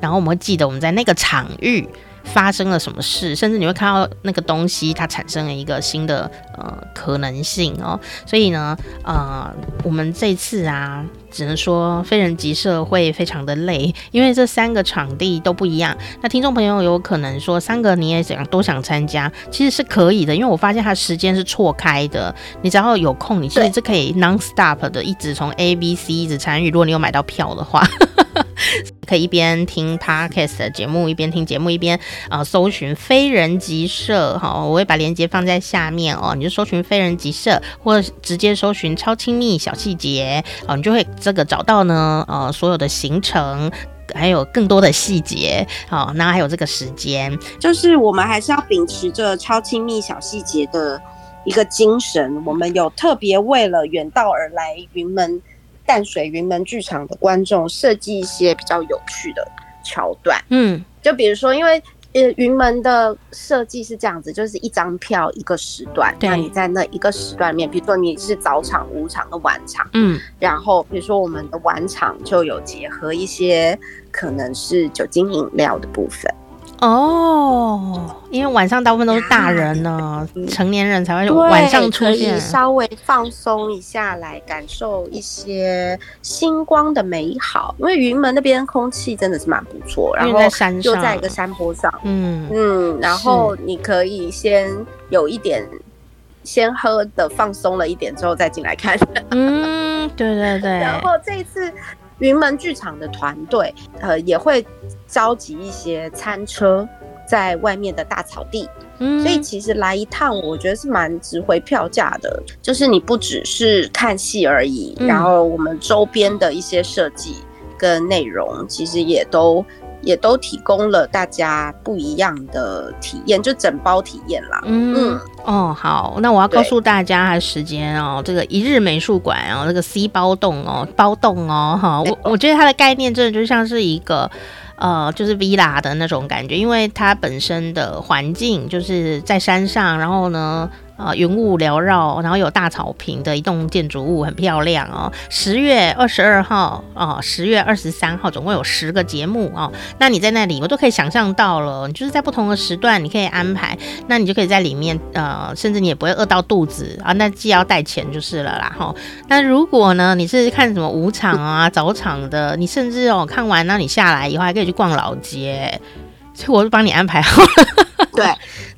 然后我们会记得我们在那个场域。发生了什么事，甚至你会看到那个东西，它产生了一个新的呃可能性哦。所以呢，呃，我们这次啊，只能说非人即社会非常的累，因为这三个场地都不一样。那听众朋友有可能说，三个你也想都想参加，其实是可以的，因为我发现它时间是错开的。你只要有空，你其实是可以 non stop 的一直从 A B C 一直参与。如果你有买到票的话。可以一边听 Podcast 的节目，一边听节目，一边啊、搜寻非人即社哈，我会把链接放在下面哦，你就搜寻非人即社，或者直接搜寻超亲密小细节哦，你就会这个找到呢呃所有的行程，还有更多的细节好，那还有这个时间，就是我们还是要秉持着超亲密小细节的一个精神，我们有特别为了远道而来云门。淡水云门剧场的观众设计一些比较有趣的桥段，嗯，就比如说，因为呃云门的设计是这样子，就是一张票一个时段，那你在那一个时段里面，比如说你是早场、午场和晚场，嗯，然后比如说我们的晚场就有结合一些可能是酒精饮料的部分。哦，因为晚上大部分都是大人呢，嗯、成年人才会晚上出现，稍微放松一下，来感受一些星光的美好。因为云门那边空气真的是蛮不错，然后就在一个山坡上，嗯嗯，然后你可以先有一点先喝的放松了一点之后再进来看。嗯，对对对。然后这一次。云门剧场的团队，呃，也会召集一些餐车在外面的大草地，嗯，所以其实来一趟，我觉得是蛮值回票价的。就是你不只是看戏而已，嗯，然后我们周边的一些设计跟内容，其实也都。也都提供了大家不一样的体验，就整包体验啦。嗯，嗯哦，好，那我要告诉大家还时间哦，这个一日美术馆哦，这个 C 包栋哦，包栋哦，哈，我我觉得它的概念真的就像是一个呃，就是 villa 的那种感觉，因为它本身的环境就是在山上，然后呢。啊，云雾缭绕，然后有大草坪的一栋建筑物，很漂亮哦。十月二十二号哦，十月二十三号，总共有十个节目哦。那你在那里，我都可以想象到了。你就是在不同的时段，你可以安排，那你就可以在里面，呃，甚至你也不会饿到肚子啊。那既要带钱就是了啦，哈、那如果呢，你是看什么午场啊、早场的，你甚至哦看完，那你下来以后还可以去逛老街，所以我就帮你安排好了。对。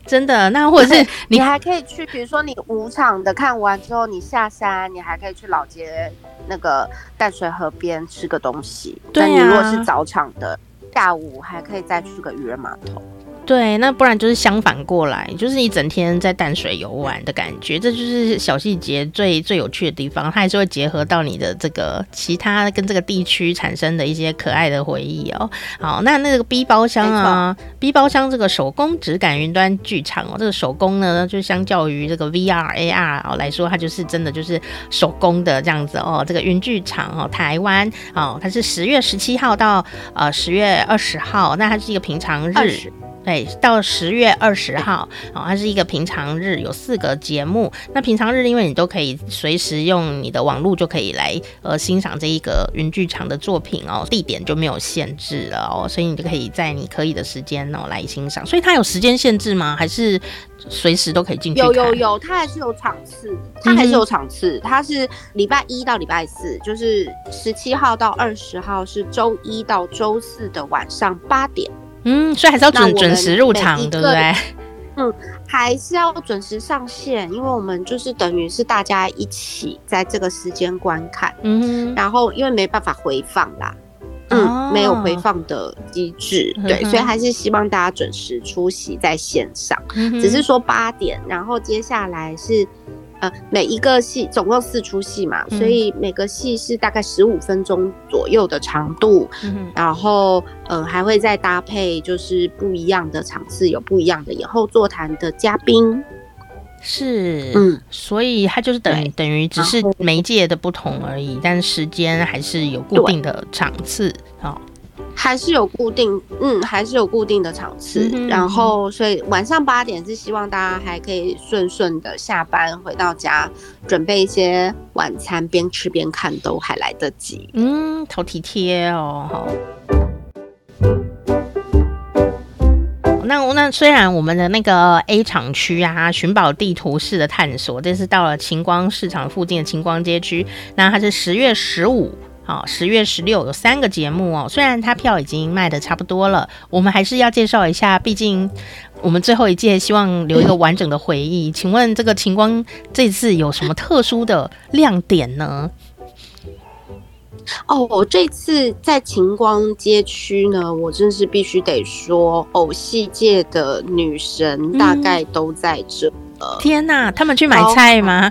真的，那或者是你，你还可以去，比如说你五场的看完之后，你下山，你还可以去老街那个淡水河边吃个东西。对啊，你如果是早场的，下午还可以再去个渔人码头。对，那不然就是相反过来，就是一整天在淡水游玩的感觉，这就是小细节最最有趣的地方，它还是会结合到你的这个其他跟这个地区产生的一些可爱的回忆哦。好，那那个 B 包厢啊，B 包厢这个手工质感云端剧场哦，这个手工呢，就相较于这个 VR AR 哦来说，它就是真的就是手工的这样子哦。这个云剧场哦，台湾哦，它是十月十七号到呃十月二十号，那它是一个平常日。对，到十月二十号，哦，它是一个平常日，有四个节目。那平常日，因为你都可以随时用你的网络就可以来呃欣赏这一个云剧场的作品哦，地点就没有限制了哦，所以你就可以在你可以的时间哦来欣赏。所以它有时间限制吗？还是随时都可以进去？有有有，它还是有场次，它还是有场次。它是礼拜一到礼拜四，就是十七号到二十号是周一到周四的晚上八点。嗯，所以还是要准准时入场，对不对？嗯，还是要准时上线，因为我们就是等于是大家一起在这个时间观看。嗯，然后因为没办法回放啦，嗯，哦、没有回放的机制，对，所以还是希望大家准时出席在线上。嗯、只是说八点，然后接下来是。呃，每一个戏总共四出戏嘛，嗯、所以每个戏是大概十五分钟左右的长度，嗯、然后呃还会再搭配就是不一样的场次，有不一样的以后座谈的嘉宾。是，嗯，所以它就是等于等于只是媒介的不同而已，但时间还是有固定的场次，好。还是有固定，嗯，还是有固定的场次，嗯、然后所以晚上八点是希望大家还可以顺顺的下班回到家，准备一些晚餐，边吃边看都还来得及。嗯，好体贴哦，好。那那虽然我们的那个 A 厂区啊，寻宝地图式的探索，这是到了晴光市场附近的晴光街区，那它是十月十五。好，十月十六有三个节目哦。虽然它票已经卖的差不多了，我们还是要介绍一下。毕竟我们最后一届希望留一个完整的回忆。请问这个晴光这次有什么特殊的亮点呢？哦，我这次在晴光街区呢，我真是必须得说，偶戏界的女神大概都在这。嗯天呐，他们去买菜吗？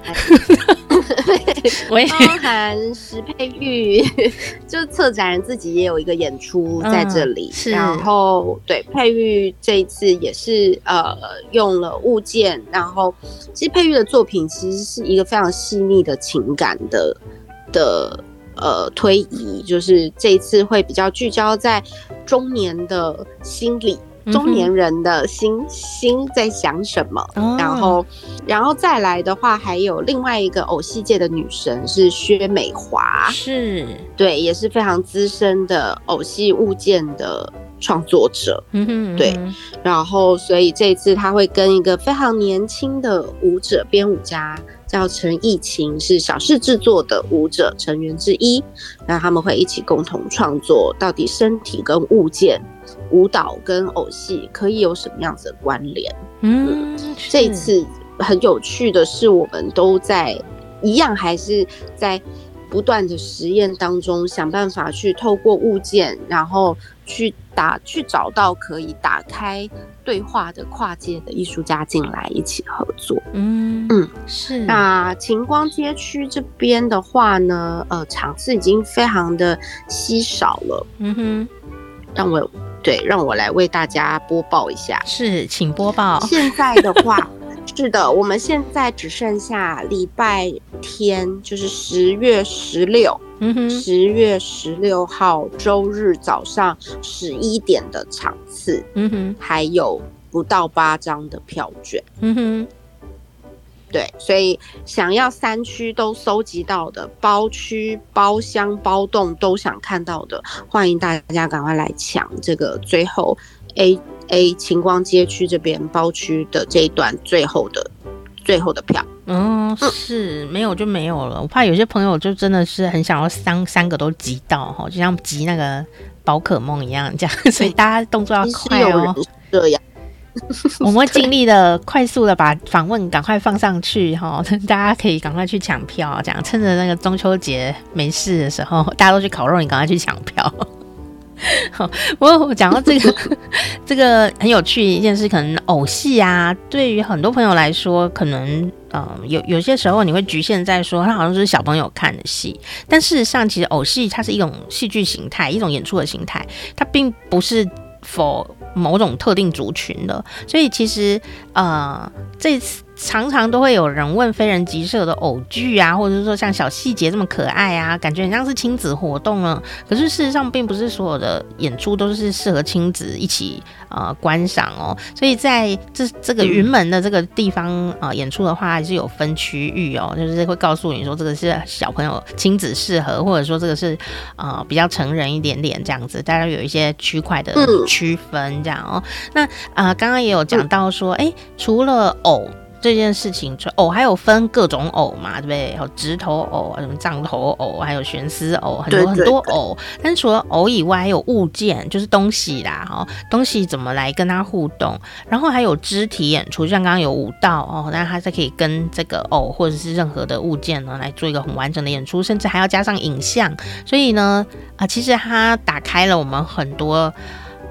包 含石佩玉，就策展人自己也有一个演出在这里。嗯、是，然后对佩玉这一次也是呃用了物件，然后其实佩玉的作品其实是一个非常细腻的情感的的呃推移，就是这一次会比较聚焦在中年的心理。中年人的心、嗯、心在想什么？哦、然后，然后再来的话，还有另外一个偶戏界的女神是薛美华，是对，也是非常资深的偶戏物件的创作者。嗯哼，嗯哼，对。然后，所以这次他会跟一个非常年轻的舞者编舞家叫陈艺琴，是小事制作的舞者成员之一。那他们会一起共同创作，到底身体跟物件。舞蹈跟偶戏可以有什么样子的关联？嗯，这一次很有趣的是，我们都在一样，还是在不断的实验当中，想办法去透过物件，然后去打去找到可以打开对话的跨界的艺术家进来一起合作。嗯嗯，是。那晴光街区这边的话呢，呃，场次已经非常的稀少了。嗯哼，让我。对，让我来为大家播报一下。是，请播报。现在的话，是的，我们现在只剩下礼拜天，就是十月十六，嗯哼，十月十六号周日早上十一点的场次，嗯哼，还有不到八张的票券，嗯哼。对，所以想要三区都搜集到的包区、包厢、包栋都想看到的，欢迎大家赶快来抢这个最后 A A 晴光街区这边包区的这一段最后的最后的票。嗯，是没有就没有了。我怕有些朋友就真的是很想要三三个都集到哈，就像集那个宝可梦一样这样，所以大家动作要快哦。这样。我们会 尽力的快速的把访问赶快放上去哈，大家可以赶快去抢票，这样趁着那个中秋节没事的时候，大家都去烤肉，你赶快去抢票。好，我讲到这个，这个很有趣一件事，可能偶戏啊，对于很多朋友来说，可能嗯有有些时候你会局限在说，它好像是小朋友看的戏，但事实上，其实偶戏它是一种戏剧形态，一种演出的形态，它并不是否某种特定族群的，所以其实呃，这次。常常都会有人问非人即设的偶剧啊，或者是说像小细节这么可爱啊，感觉很像是亲子活动呢。可是事实上，并不是所有的演出都是适合亲子一起呃观赏哦。所以在这这个云门的这个地方啊、呃，演出的话还是有分区域哦，就是会告诉你说这个是小朋友亲子适合，或者说这个是呃比较成人一点点这样子，大家有一些区块的区分这样哦。那啊，刚、呃、刚也有讲到说，哎，除了偶。这件事情，就偶还有分各种偶嘛，对不对？有直头偶，什么藏头偶，还有悬丝偶，很多很多偶。但是除了偶以外，还有物件，就是东西啦，哈，东西怎么来跟它互动？然后还有肢体演出，像刚刚有舞蹈哦，那它才可以跟这个偶或者是任何的物件呢来做一个很完整的演出，甚至还要加上影像。所以呢，啊，其实它打开了我们很多。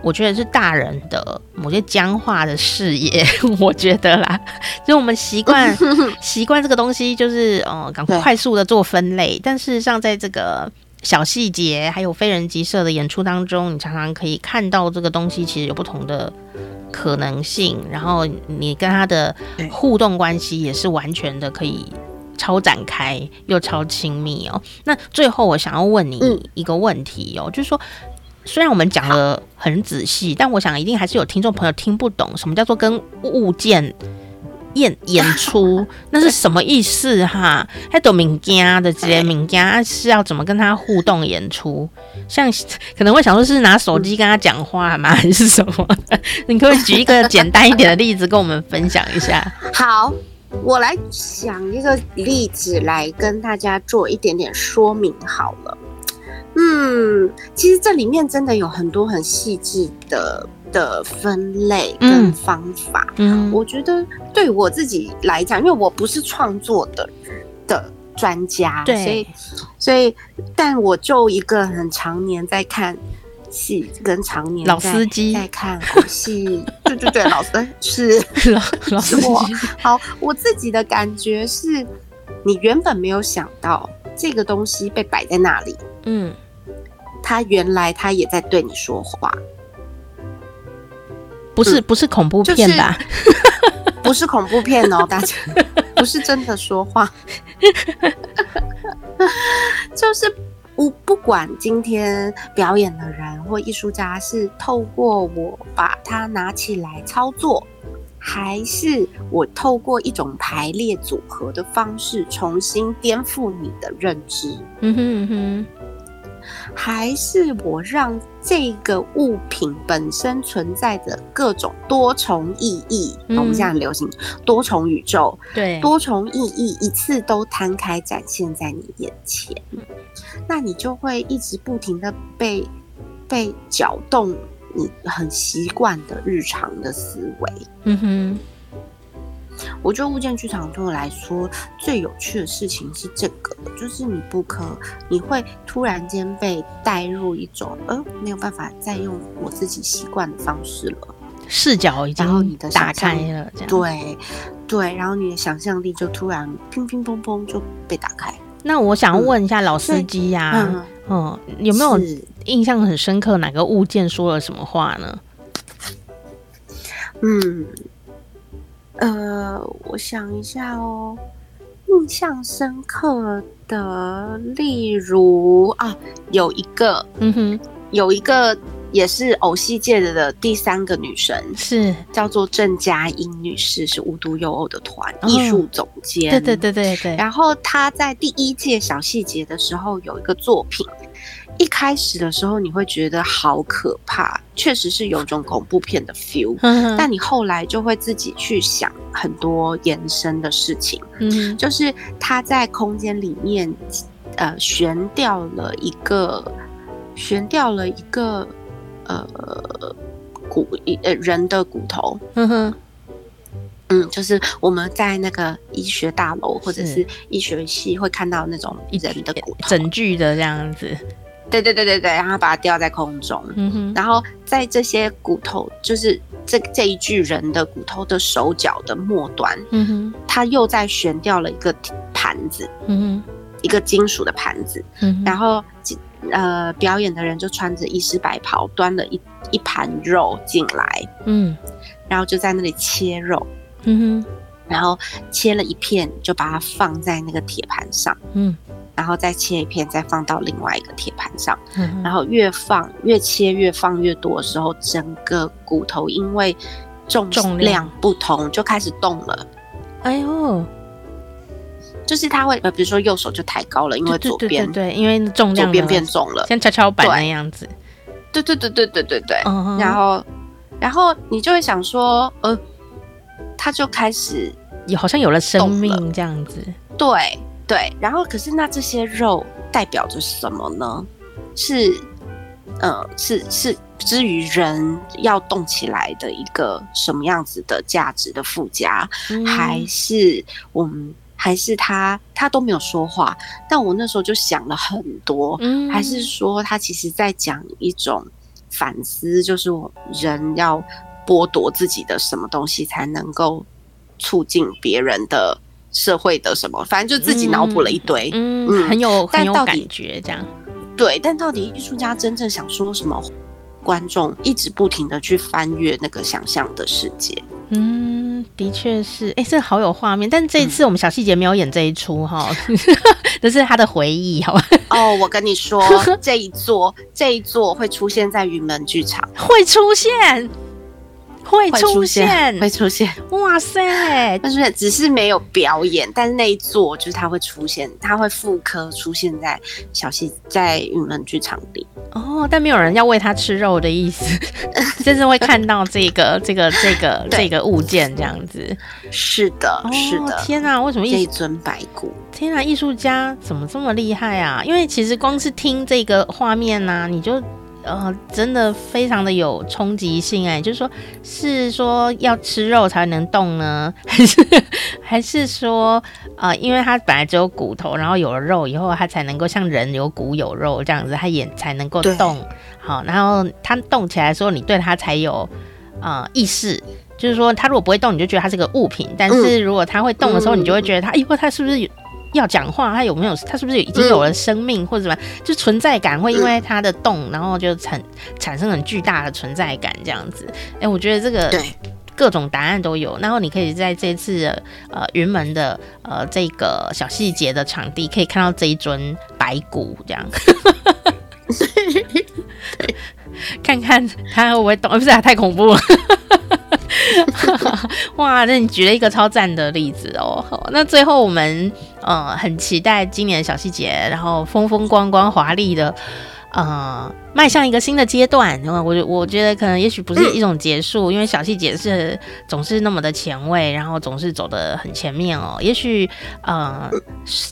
我觉得是大人的某些僵化的视野，我觉得啦，就我们习惯 习惯这个东西，就是哦，赶快快速的做分类。但事实上，在这个小细节，还有非人即设的演出当中，你常常可以看到这个东西其实有不同的可能性，然后你跟他的互动关系也是完全的可以超展开又超亲密哦。那最后我想要问你一个问题哦，就是说，虽然我们讲的很仔细，但我想一定还是有听众朋友听不懂什么叫做跟物件。演演出 那是什么意思哈？还懂民家的这些民间是要怎么跟他互动演出？像可能会想说是拿手机跟他讲话吗？还是什么？你可不可以举一个简单一点的例子跟我们分享一下？好，我来想一个例子来跟大家做一点点说明好了。嗯，其实这里面真的有很多很细致的。的分类跟方法，嗯，我觉得对我自己来讲，因为我不是创作的的专家，对，所以所以，但我就一个很常年在看戏，跟常年老司机。在看戏，对对对，老师是老老司机。好，我自己的感觉是，你原本没有想到这个东西被摆在那里，嗯，他原来他也在对你说话。不是不是恐怖片吧？就是、不是恐怖片哦，大家不是真的说话，就是我不管今天表演的人或艺术家是透过我把它拿起来操作，还是我透过一种排列组合的方式重新颠覆你的认知。嗯哼嗯哼。还是我让这个物品本身存在着各种多重意义，嗯、我们现在很流行多重宇宙，对，多重意义一次都摊开展现在你眼前，那你就会一直不停的被被搅动，你很习惯的日常的思维，嗯哼。我觉得物件剧场对我来说最有趣的事情是这个，就是你不可，你会突然间被带入一种，呃，没有办法再用我自己习惯的方式了，视角已经打开了，这样对对，然后你的想象力就突然乒乒乓乓就被打开。那我想问一下老司机呀、啊，嗯，嗯，有没有印象很深刻哪个物件说了什么话呢？嗯。呃，我想一下哦，印象深刻的，例如啊，有一个，嗯哼，有一个也是偶戏界的的第三个女神，是叫做郑佳音女士，是无独有偶的团艺术总监，对对对对对。然后她在第一届小细节的时候有一个作品。一开始的时候，你会觉得好可怕，确实是有种恐怖片的 feel。但你后来就会自己去想很多延伸的事情。嗯，就是他在空间里面，呃，悬掉了一个，悬掉了一个，呃，骨呃人的骨头。嗯哼，嗯，就是我们在那个医学大楼或者是医学系会看到那种人的骨头，整具的这样子。对对对对对，然后把它吊在空中，嗯哼，然后在这些骨头，就是这这一具人的骨头的手脚的末端，嗯哼，他又在悬吊了一个盘子，嗯哼，一个金属的盘子，嗯，然后呃，表演的人就穿着医师白袍，端了一一盘肉进来，嗯，然后就在那里切肉，嗯哼，然后切了一片，就把它放在那个铁盘上，嗯。然后再切一片，再放到另外一个铁盘上，嗯，然后越放越切越放越多的时候，整个骨头因为重量不同就开始动了。哎呦，就是他会呃，比如说右手就抬高了，因为左边对，因为重量左边变重了，像跷跷板那样子。对对对对对对对。嗯，然后然后你就会想说，呃，他就开始有好像有了生命这样子。对。对，然后可是那这些肉代表着什么呢？是，呃，是是之于人要动起来的一个什么样子的价值的附加，嗯、还是我们还是他他都没有说话，但我那时候就想了很多，嗯、还是说他其实在讲一种反思，就是我人要剥夺自己的什么东西才能够促进别人的。社会的什么，反正就自己脑补了一堆，嗯，嗯，很有很有感觉，这样。对，但到底艺术家真正想说什么？观众一直不停的去翻阅那个想象的世界。嗯，的确是，哎、欸，这好有画面。但这一次我们小细节没有演这一出哈，这、嗯、是他的回忆，好吧？哦，我跟你说，这一座这一座会出现在云门剧场，会出现。会出现，会出现，哇塞！但是只是没有表演，但是那一座就是它会出现，它会复刻出现在小溪在云门剧场里。哦，但没有人要喂它吃肉的意思，就是会看到这个这个这个这个物件这样子。是的，是的。天哪，为什么一尊白骨？天哪，艺术家怎么这么厉害啊？因为其实光是听这个画面呢、啊，你就。呃，真的非常的有冲击性哎，就是说，是说要吃肉才能动呢，还 是还是说，呃，因为它本来只有骨头，然后有了肉以后，它才能够像人有骨有肉这样子，它也才能够动。好，然后它动起来的时候，你对它才有呃意识，就是说，它如果不会动，你就觉得它是个物品；但是如果它会动的时候，你就会觉得它，哎，它是不是有？要讲话，他有没有？他是不是已经有了生命，嗯、或者什么？就存在感会因为他的动，然后就产产生很巨大的存在感，这样子。哎、欸，我觉得这个各种答案都有。然后你可以在这次呃云门的呃这个小细节的场地，可以看到这一尊白骨，这样。看看他会不会动？不是啊，太恐怖了。哇，那你举了一个超赞的例子哦。那最后我们呃很期待今年小细节，然后风风光光华丽的呃迈向一个新的阶段。我我觉得可能也许不是一种结束，因为小细节是总是那么的前卫，然后总是走得很前面哦。也许呃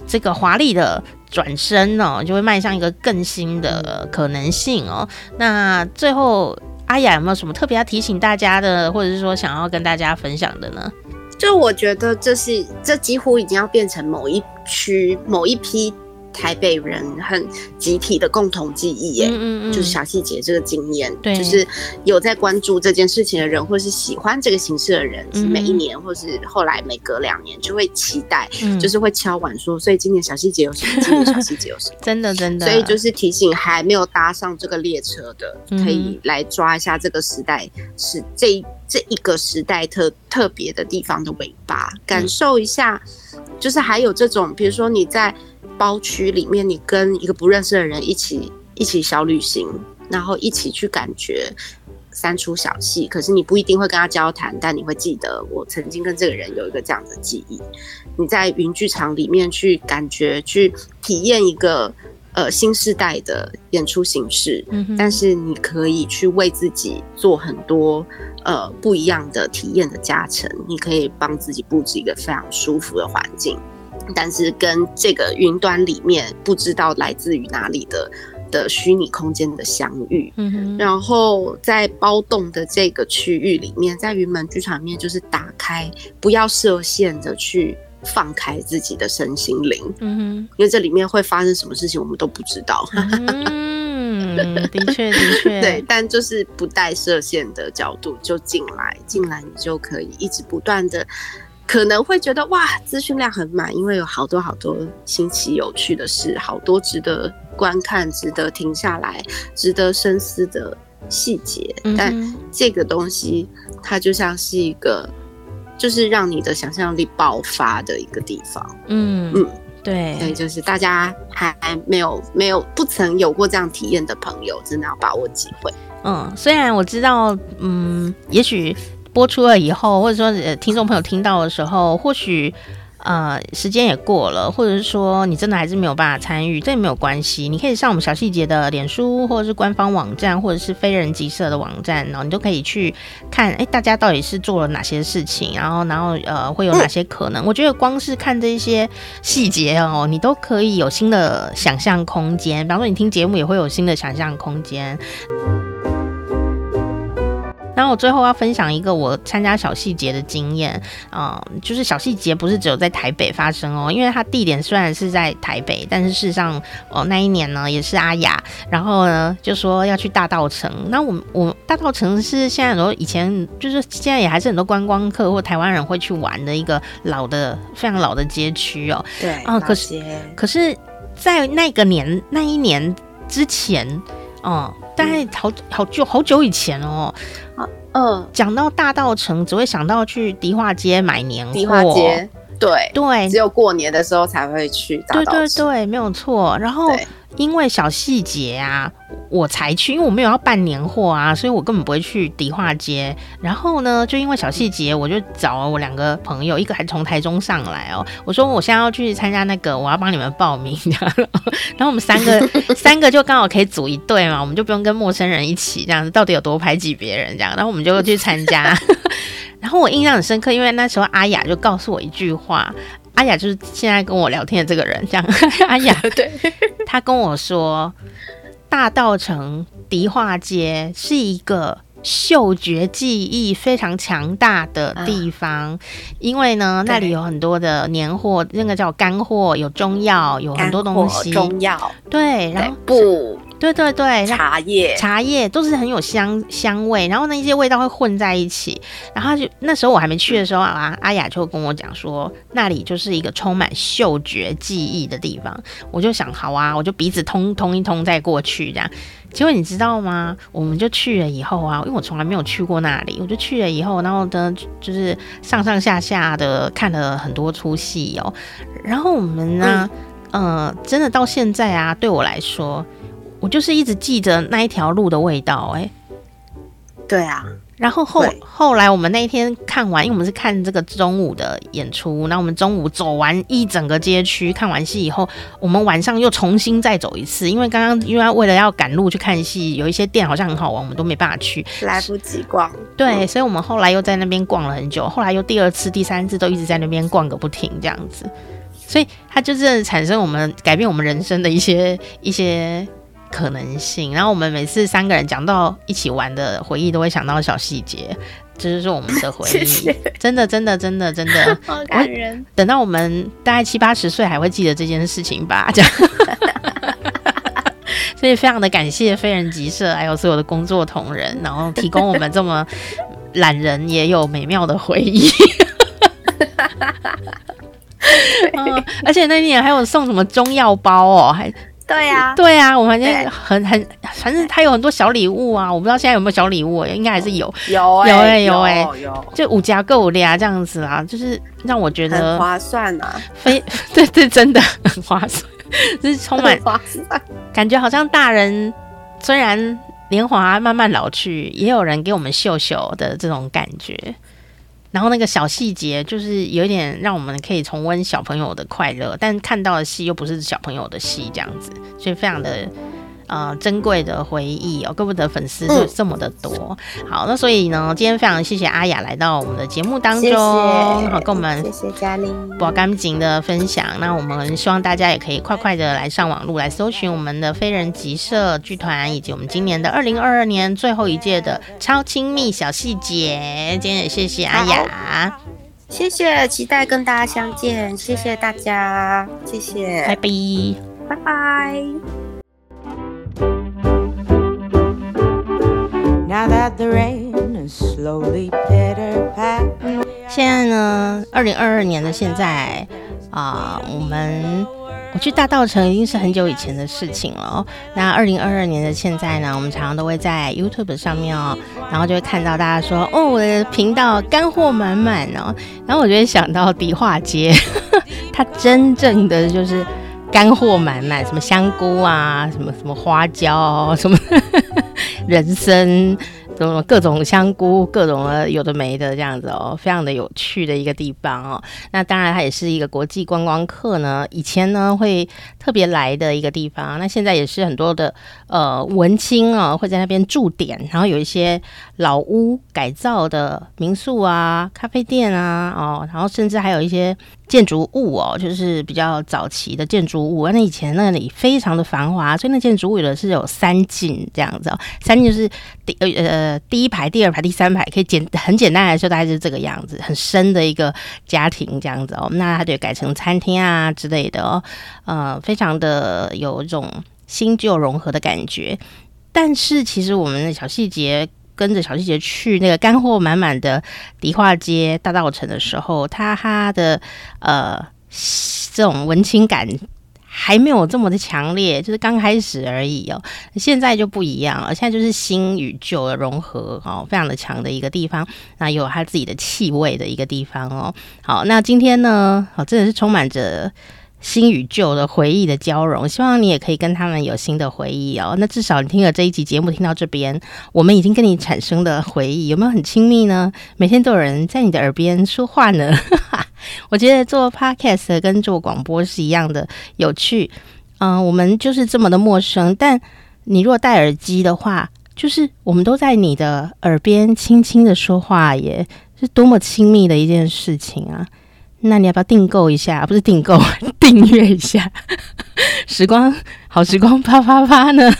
这个华丽的转身哦，就会迈向一个更新的可能性哦。那最后。阿雅有没有什么特别要提醒大家的，或者是说想要跟大家分享的呢？就我觉得这是这几乎已经要变成某一区某一批。台北人很集体的共同记忆耶，嗯嗯，就是小细节这个经验，对，就是有在关注这件事情的人，或是喜欢这个形式的人，是每一年，或是后来每隔两年就会期待，就是会敲碗说，所以今年小细节有什么？今年小细节有什么？真的真的，所以就是提醒还没有搭上这个列车的，可以来抓一下这个时代是这这一个时代特特别的地方的尾巴，感受一下，就是还有这种，比如说你在。包区里面，你跟一个不认识的人一起一起小旅行，然后一起去感觉三出小戏。可是你不一定会跟他交谈，但你会记得我曾经跟这个人有一个这样的记忆。你在云剧场里面去感觉、去体验一个呃新时代的演出形式，嗯，但是你可以去为自己做很多呃不一样的体验的加成。你可以帮自己布置一个非常舒服的环境。但是跟这个云端里面不知道来自于哪里的的虚拟空间的相遇，嗯哼，然后在包栋的这个区域里面，在云门剧场里面就是打开，不要设限的去放开自己的身心灵，嗯哼，因为这里面会发生什么事情我们都不知道，嗯，的确的确，对，但就是不带设限的角度就进来，进来你就可以一直不断的。可能会觉得哇，资讯量很满，因为有好多好多新奇有趣的事，好多值得观看、值得停下来、值得深思的细节。嗯、但这个东西，它就像是一个，就是让你的想象力爆发的一个地方。嗯嗯，对，所以就是大家还没有没有不曾有过这样体验的朋友，真的要把握机会。嗯，虽然我知道，嗯，也许。播出了以后，或者说呃，听众朋友听到的时候，或许呃时间也过了，或者是说你真的还是没有办法参与，这也没有关系。你可以上我们小细节的脸书，或者是官方网站，或者是非人即社的网站，然后你都可以去看，哎、欸，大家到底是做了哪些事情，然后然后呃会有哪些可能？我觉得光是看这些细节哦，你都可以有新的想象空间。比方说你听节目也会有新的想象空间。然后我最后要分享一个我参加小细节的经验，啊、呃，就是小细节不是只有在台北发生哦，因为它地点虽然是在台北，但是事实上，哦，那一年呢也是阿雅，然后呢就说要去大稻城，那我我大稻城是现在很多以前就是现在也还是很多观光客或台湾人会去玩的一个老的非常老的街区哦，对，啊、呃，可是可是在那个年那一年。之前，哦、嗯，大概好好久好久以前哦。嗯，讲到大道城，只会想到去迪化街买年货。迪化街，对对，只有过年的时候才会去大道城。对对对，没有错。然后。因为小细节啊，我才去，因为我没有要办年货啊，所以我根本不会去迪化街。然后呢，就因为小细节，我就找了我两个朋友，一个还从台中上来哦。我说我现在要去参加那个，我要帮你们报名。然后我们三个 三个就刚好可以组一队嘛，我们就不用跟陌生人一起这样子，到底有多排挤别人这样。然后我们就去参加。然后我印象很深刻，因为那时候阿雅就告诉我一句话。阿雅就是现在跟我聊天的这个人，这样。阿雅 对，他跟我说，大道城迪化街是一个嗅觉记忆非常强大的地方，啊、因为呢，那里有很多的年货，那个叫干货，有中药，有很多东西，中药。对，然后不。对对对，茶叶茶叶都是很有香香味，然后那些味道会混在一起。然后就那时候我还没去的时候啊，阿雅就跟我讲说，那里就是一个充满嗅觉记忆的地方。我就想，好啊，我就鼻子通通一通再过去这样。结果你知道吗？我们就去了以后啊，因为我从来没有去过那里，我就去了以后，然后呢，就是上上下下的看了很多出戏哦。然后我们呢，嗯、呃，真的到现在啊，对我来说。我就是一直记着那一条路的味道，哎，对啊。然后后后来我们那一天看完，因为我们是看这个中午的演出，那我们中午走完一整个街区看完戏以后，我们晚上又重新再走一次，因为刚刚因为为了要赶路去看戏，有一些店好像很好玩，我们都没办法去，来不及逛。对，所以我们后来又在那边逛了很久，后来又第二次、第三次都一直在那边逛个不停，这样子。所以它就是产生我们改变我们人生的一些一些。可能性，然后我们每次三个人讲到一起玩的回忆，都会想到小细节，这就是我们的回忆。谢谢真的，真的，真的，真的，好感人。等到我们大概七八十岁，还会记得这件事情吧？这样。所以非常的感谢非人集社，还有所有的工作同仁，然后提供我们这么懒人也有美妙的回忆。嗯，而且那年还有送什么中药包哦，还。对呀，对呀，我们反正很很，反正他有很多小礼物啊，我不知道现在有没有小礼物，应该还是有，有有哎有哎，就五加购的呀，这样子啊，就是让我觉得很划算啊，非 对对，真的很划算，就是充满划算，感觉好像大人虽然年华慢慢老去，也有人给我们秀秀的这种感觉。然后那个小细节就是有点让我们可以重温小朋友的快乐，但看到的戏又不是小朋友的戏，这样子，所以非常的。呃，珍贵的回忆哦，怪不得粉丝就这么的多。嗯、好，那所以呢，今天非常谢谢阿雅来到我们的节目当中，谢谢好跟我们谢谢嘉玲不干净的分享。那我们希望大家也可以快快的来上网路来搜寻我们的非人集社剧团，以及我们今年的二零二二年最后一届的超亲密小细节。今天也谢谢阿雅，谢谢，期待跟大家相见，谢谢大家，谢谢，拜拜，拜拜。现在呢，二零二二年的现在啊，我们我去大稻城已经是很久以前的事情了。那二零二二年的现在呢，我们常常都会在 YouTube 上面哦，然后就会看到大家说：“哦，我的频道干货满满哦。”然后我就会想到迪化街，它真正的就是。干货满满，什么香菇啊，什么什么花椒，什么人参。什么各种香菇，各种的有的没的这样子哦，非常的有趣的一个地方哦。那当然，它也是一个国际观光客呢，以前呢会特别来的一个地方。那现在也是很多的呃文青啊会在那边驻点，然后有一些老屋改造的民宿啊、咖啡店啊哦，然后甚至还有一些建筑物哦，就是比较早期的建筑物。那以前那里非常的繁华，所以那建筑物有的是有三进这样子哦，三进就是第呃呃。第一排、第二排、第三排，可以简很简单来说，大概就是这个样子，很深的一个家庭这样子哦。那它就改成餐厅啊之类的哦，呃，非常的有一种新旧融合的感觉。但是其实我们的小细节跟着小细节去那个干货满满的迪化街大道城的时候，他他的呃这种文青感还没有这么的强烈，就是刚开始而已哦。现在就不一样了，现在就是新与旧的融合哦，非常的强的一个地方，那有它自己的气味的一个地方哦。好，那今天呢，哦，真的是充满着新与旧的回忆的交融，希望你也可以跟他们有新的回忆哦。那至少你听了这一集节目，听到这边，我们已经跟你产生的回忆有没有很亲密呢？每天都有人在你的耳边说话呢。我觉得做 podcast 跟做广播是一样的有趣，嗯、我们就是这么的陌生。但你如果戴耳机的话，就是我们都在你的耳边轻轻的说话耶，也是多么亲密的一件事情啊！那你要不要订购一下？不是订购，订阅一下。时光好时光啪啪啪呢？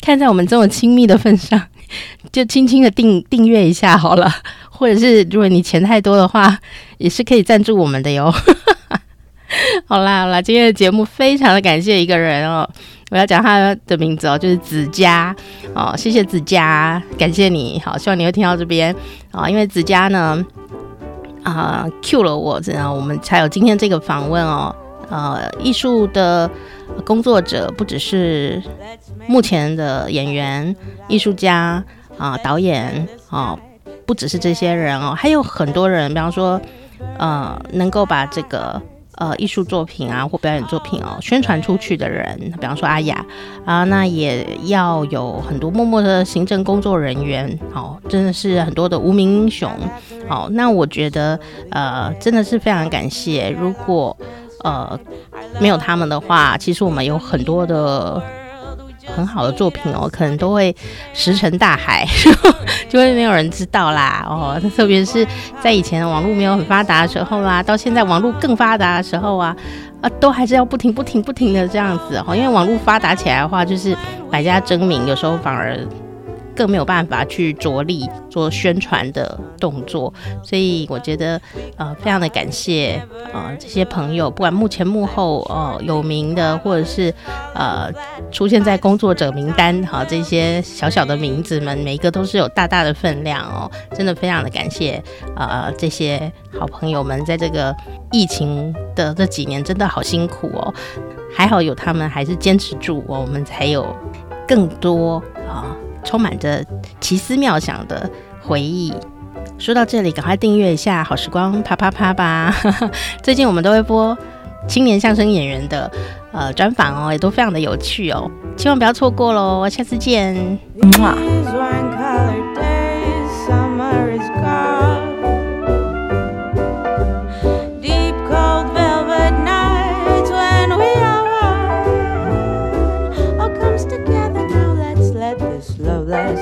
看在我们这么亲密的份上，就轻轻的订订阅一下好了。或者是如果你钱太多的话，也是可以赞助我们的哟。好啦好啦，今天的节目非常的感谢一个人哦，我要讲他的名字哦，就是子佳哦，谢谢子佳，感谢你好，希望你会听到这边啊、哦，因为子佳呢啊、，cue 了我，这样我们才有今天这个访问哦。呃，艺术的工作者不只是目前的演员、艺术家啊、导演啊。不只是这些人哦，还有很多人，比方说，呃，能够把这个呃艺术作品啊或表演作品哦宣传出去的人，比方说阿雅啊，那也要有很多默默的行政工作人员哦，真的是很多的无名英雄哦。那我觉得呃真的是非常感谢，如果呃没有他们的话，其实我们有很多的。很好的作品哦，可能都会石沉大海，就会没有人知道啦哦。特别是在以前网络没有很发达的时候啦，到现在网络更发达的时候啊，啊，都还是要不停、不停、不停的这样子哦。因为网络发达起来的话，就是百家争鸣，有时候反而。更没有办法去着力做宣传的动作，所以我觉得呃非常的感谢呃这些朋友，不管幕前幕后呃有名的，或者是呃出现在工作者名单哈、这些小小的名字们，每一个都是有大大的分量哦，真的非常的感谢呃这些好朋友们，在这个疫情的这几年真的好辛苦哦，还好有他们还是坚持住，我们才有更多啊。充满着奇思妙想的回忆。说到这里，赶快订阅一下好时光啪啪啪吧！最近我们都会播青年相声演员的呃专访哦，也都非常的有趣哦，千万不要错过喽！下次见。